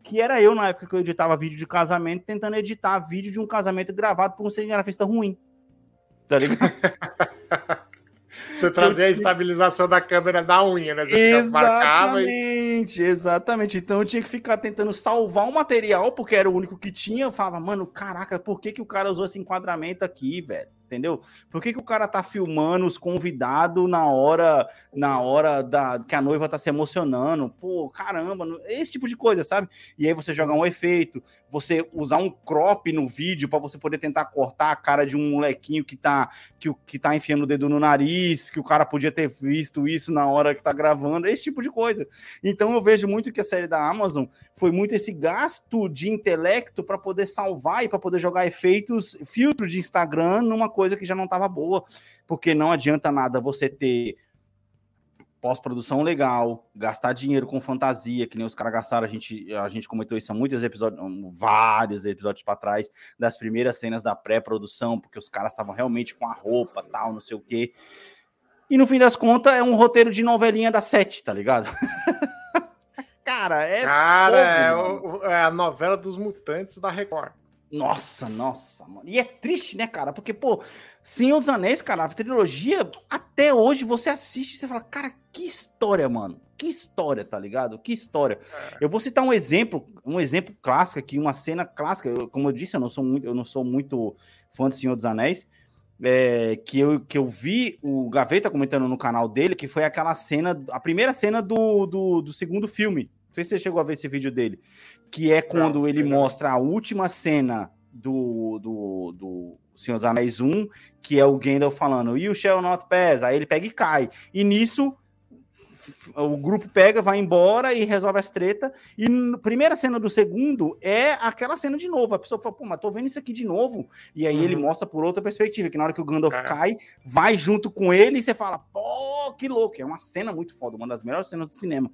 que era eu, na época que eu editava vídeo de casamento, tentando editar vídeo de um casamento gravado por um cinegrafista ruim. Tá ligado? Você trazer a estabilização da câmera da unha, né? Você marcava e Exatamente, exatamente. Então eu tinha que ficar tentando salvar o material, porque era o único que tinha. Eu falava, mano, caraca, por que, que o cara usou esse enquadramento aqui, velho? Entendeu? Por que, que o cara tá filmando os convidados na hora na hora da que a noiva tá se emocionando? Pô, caramba, não- esse tipo de coisa, sabe? E aí você jogar um efeito, você usar um crop no vídeo para você poder tentar cortar a cara de um molequinho que tá que, que tá enfiando o dedo no nariz, que o cara podia ter visto isso na hora que tá gravando, esse tipo de coisa. Então eu vejo muito que a série da Amazon foi muito esse gasto de intelecto para poder salvar e para poder jogar efeitos, filtro de Instagram numa coisa que já não estava boa, porque não adianta nada você ter pós-produção legal, gastar dinheiro com fantasia, que nem os caras gastaram, a gente, a gente comentou isso há muitos episódios, vários episódios para trás, das primeiras cenas da pré-produção, porque os caras estavam realmente com a roupa, tal, não sei o quê. E no fim das contas é um roteiro de novelinha da sete, tá ligado? cara, é Cara, é, o- é a novela dos mutantes da Record. Nossa, nossa, mano. E é triste, né, cara? Porque, pô, Senhor dos Anéis, cara, a trilogia, até hoje você assiste e você fala, cara, que história, mano. Que história, tá ligado? Que história. Eu vou citar um exemplo, um exemplo clássico aqui, uma cena clássica. Eu- como eu disse, eu não sou muito, eu não sou muito fã de Senhor dos Anéis. é, que, eu, que eu vi o Gaveta comentando no canal dele, que foi aquela cena, a primeira cena do, do, do segundo filme. Não sei se você chegou a ver esse vídeo dele. Que é quando ele não. mostra a última cena do, do, do Senhor dos Anéis 1, que é o Gandalf falando, You shall not pass. Aí ele pega e cai. E nisso, o grupo pega, vai embora e resolve as treta. E na primeira cena do segundo é aquela cena de novo. A pessoa fala, pô, mas tô vendo isso aqui de novo. E aí ele Uhum. mostra por outra perspectiva, que na hora que o Gandalf É. cai, vai junto com ele e você fala, pô, que louco. É uma cena muito foda, uma das melhores cenas do cinema.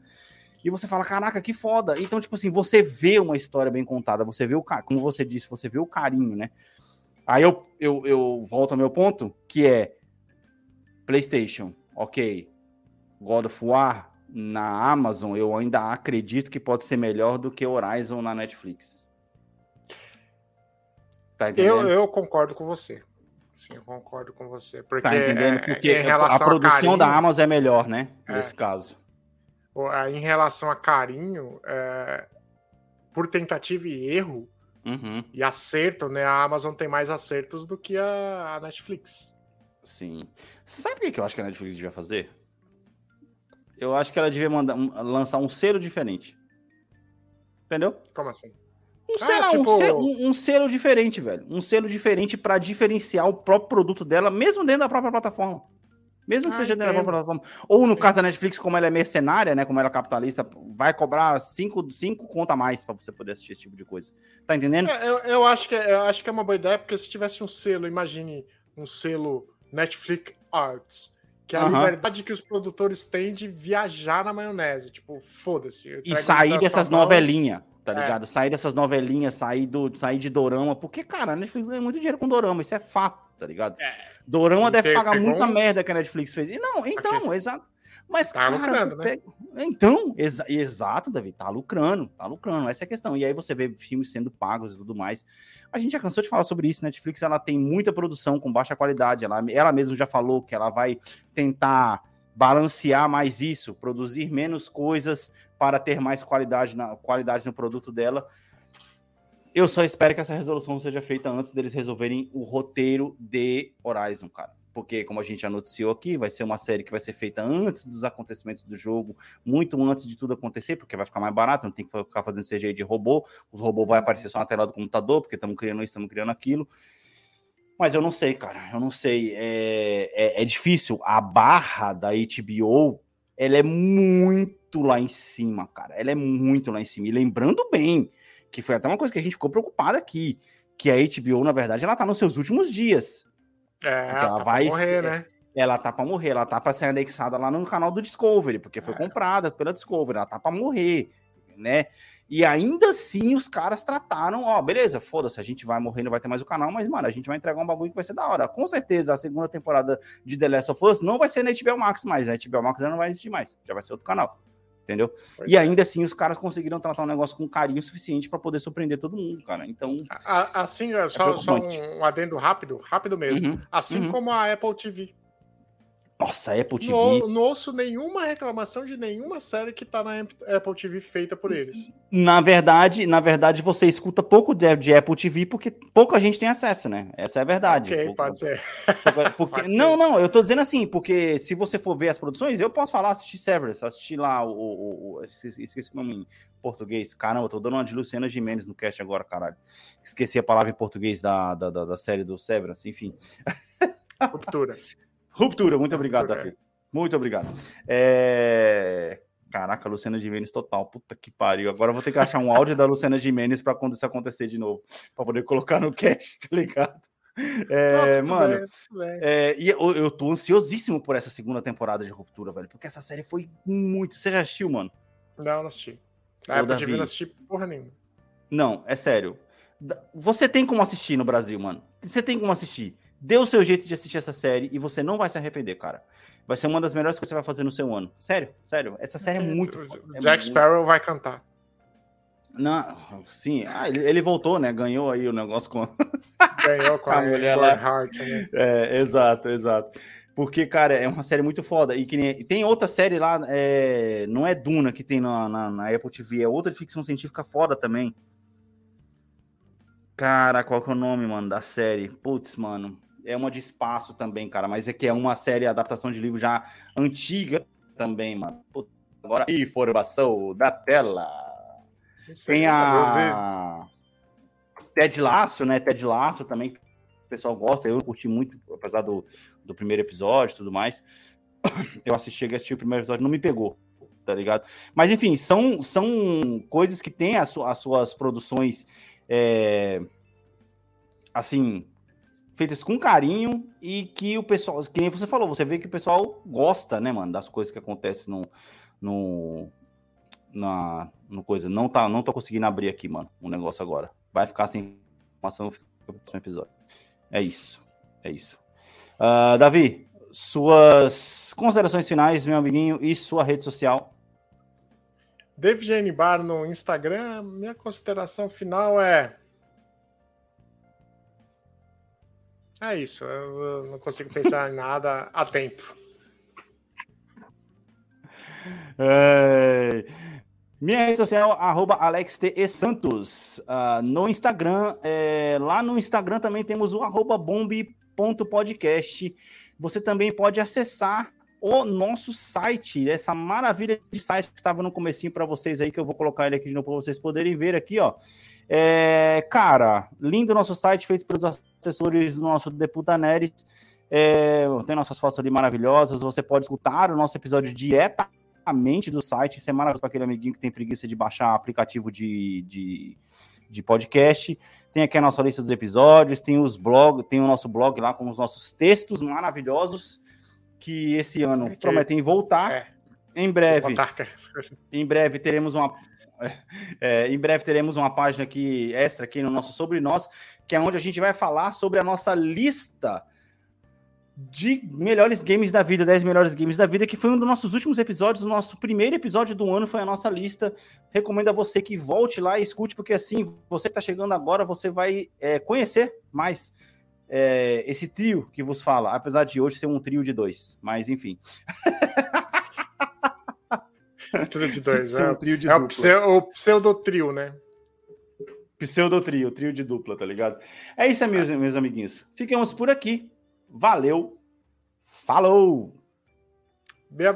E você fala, caraca, que foda. Então, tipo assim, você vê uma história bem contada, você vê o cara, como você disse, você vê o carinho, né? Aí eu, eu, eu volto ao meu ponto, que é PlayStation, ok. God of War na Amazon, eu ainda acredito que pode ser melhor do que Horizon na Netflix. Tá? Eu, eu concordo com você. Sim, eu concordo com você. Porque, Tá entendendo? é, Porque em a produção carinho, da Amazon é melhor, né? É. Nesse caso. A- Em relação a carinho, é, por tentativa e erro Uhum, e acerto, né? A Amazon tem mais acertos do que a, a Netflix. sim. Sabe o que eu acho que a Netflix devia fazer? Eu acho que ela devia mandar, lançar um selo diferente. Entendeu? Como assim? Um, Ah, sei lá, um, tipo- selo, um- um selo diferente, velho. Um selo diferente pra diferenciar o próprio produto dela, mesmo dentro da própria plataforma. Mesmo que Ah, seja dentro da plataforma. Ou no caso da Netflix, como ela é mercenária, né? Como ela é capitalista, vai cobrar cinco, cinco conta a mais pra você poder assistir esse tipo de coisa. Tá entendendo? É, eu, eu acho que, é- eu acho que é uma boa ideia, porque se tivesse um selo, imagine um selo Netflix Arts, que é a Aham. liberdade que os produtores têm de viajar na maionese. Tipo, foda-se. E sair dessas novelinhas, tá É. ligado? Sair dessas novelinhas, sair, do, sair de dorama. Porque, cara, a Netflix ganha muito dinheiro com dorama, isso é fato, tá ligado? Dorama E deve pagar muita merda que a Netflix fez. E não, então, exato. Mas, Tá cara, lucrando, né? pega... Então, exa- exato, Davi, tá lucrando, tá lucrando, essa é a questão. E aí você vê filmes sendo pagos e tudo mais. A gente já cansou de falar sobre isso, Netflix, ela tem muita produção com baixa qualidade, ela, ela mesma já falou que ela vai tentar balancear mais isso, produzir menos coisas para ter mais qualidade, na, qualidade no produto dela. Eu só espero que essa resolução seja feita antes deles resolverem o roteiro de Horizon, cara. Porque, como a gente já noticiou aqui, vai ser uma série que vai ser feita antes dos acontecimentos do jogo, muito antes de tudo acontecer, porque vai ficar mais barato, não tem que ficar fazendo CGI de robô, os robôs vão aparecer só na tela do computador, porque estamos criando isso, estamos criando aquilo. Mas eu não sei, cara, eu não sei. É, é, é difícil. A barra da HBO, ela é muito lá em cima, cara. Ela é muito lá em cima. E lembrando bem, que foi até uma coisa que a gente ficou preocupado aqui, que a HBO, na verdade, ela tá nos seus últimos dias. É, ela tá pra vai morrer, ser- né? Ela tá pra morrer, ela tá pra ser anexada lá no canal do Discovery, porque foi É. comprada pela Discovery, ela tá pra morrer, né? E ainda assim os caras trataram, ó, beleza, foda-se, a gente vai morrer, não vai ter mais o canal, mas, mano, a gente vai entregar um bagulho que vai ser da hora. Com certeza, a segunda temporada de The Last of Us não vai ser na HBO Max mais, a HBO Max já não vai existir mais, já vai ser outro canal, entendeu? Pois e é. ainda assim os caras conseguiram tratar um negócio com carinho suficiente pra poder surpreender todo mundo, cara. Então, A- a- Assim, ó, só, só um, um adendo rápido, rápido mesmo. uhum. Assim uhum. como a Apple TV. Nossa, Apple TV. Não, não ouço nenhuma reclamação de nenhuma série que tá na Apple TV feita por eles. Na verdade, na verdade, você escuta pouco de, de Apple TV porque pouca gente tem acesso, né? Essa é a verdade. ok, Pouco- pode ser. porque- Pode ser. não, não, eu tô dizendo assim, porque se você for ver as produções, eu posso falar, assistir Severance, assistir lá o. o, o esqueci, o nome em português. Caramba, eu tô dando uma de Luciana Gimenez no cast agora, caralho. Esqueci a palavra em português da, da, da, da série do Severance, enfim. Ruptura. Ruptura, muito obrigado, Ruptura, Davi. Muito obrigado. É... Caraca, Luciana Gimenez total. Puta que pariu. Agora eu vou ter que achar um áudio da Luciana Gimenez para quando isso acontecer de novo. Para poder colocar no cast, tá ligado? É, Não, mano, bem, bem. é, e eu, eu tô ansiosíssimo por essa segunda temporada de Ruptura, velho. Porque essa série foi muito. Você já assistiu, mano? Não, não assisti. Na TV Davi. não assisti porra nenhuma. Não, é sério. Você tem como assistir no Brasil, mano. Você tem como assistir. Dê o seu jeito de assistir essa série e você não vai se arrepender, cara. Vai ser uma das melhores que você vai fazer no seu ano. Sério, sério. Essa série é muito. O foda, é Jack muito- Sparrow vai cantar. Não, sim. Ah, ele, ele voltou, né? Ganhou aí o negócio com. Ganhou com A a, mulher lá. Heart, né? É, exato, exato. Porque, cara, é uma série muito foda. E que nem- tem outra série lá, é, não é Duna que tem na, na, na Apple TV, é outra de ficção científica foda também. Cara, qual que é o nome, mano, da série? Putz, mano. É uma de espaço também, cara, mas é que é uma série, adaptação de livro já antiga também, mano. Putz, agora, informação da tela. Tem a Ted Laço, né? Ted Laço também, que o pessoal gosta. Eu curti muito, apesar do, do primeiro episódio e tudo mais. Eu assisti, cheguei a assistir o primeiro episódio, não me pegou, tá ligado? Mas enfim, são, são coisas que têm as, as suas produções, é, assim, feitas com carinho e que o pessoal, que nem você falou, você vê que o pessoal gosta, né, mano, das coisas que acontecem no, no, na no coisa. Não tá, não tô conseguindo abrir aqui, mano, o negócio agora. Vai ficar sem informação, fica pro próximo episódio. É isso. É isso. Ah, Davi, suas considerações finais, meu amiguinho, e sua rede social. David Bar no Instagram, minha consideração final é. É isso, eu não consigo pensar em nada a tempo. É, Minha rede social, arroba Alex T. E. Santos. Ah, no Instagram, é, lá no Instagram também temos o arroba bombe.podcast. Você também pode acessar o nosso site, essa maravilha de site que estava no comecinho para vocês aí, que eu vou colocar ele aqui de novo para vocês poderem ver aqui, ó. É, cara, lindo nosso site, feito pelos assessores do nosso Deputa Neres. É, tem nossas fotos ali maravilhosas. Você pode escutar o nosso episódio diretamente do site. Isso é maravilhoso para aquele amiguinho que tem preguiça de baixar aplicativo de, de, de podcast. Tem aqui a nossa lista dos episódios, tem os blogs, tem o nosso blog lá com os nossos textos maravilhosos que esse ano É que- prometem voltar. É. Em breve, em breve teremos uma é, em breve teremos uma página aqui extra aqui no nosso sobre nós, que é onde a gente vai falar sobre a nossa lista de melhores games da vida, 10 melhores games da vida, que foi um dos nossos últimos episódios, o nosso primeiro episódio do ano foi a nossa lista. Recomendo a você que volte lá e escute, porque assim, você que está chegando agora, você vai é, conhecer mais é, esse trio que vos fala, apesar de hoje ser um trio de dois, mas enfim. Tudo de dois. É, um trio de é o, dupla. pseu, o pseudotrio, né? Pseudotrio, trio de dupla, tá ligado? É isso aí, meus, meus amiguinhos. Ficamos por aqui. Valeu. Falou! Beba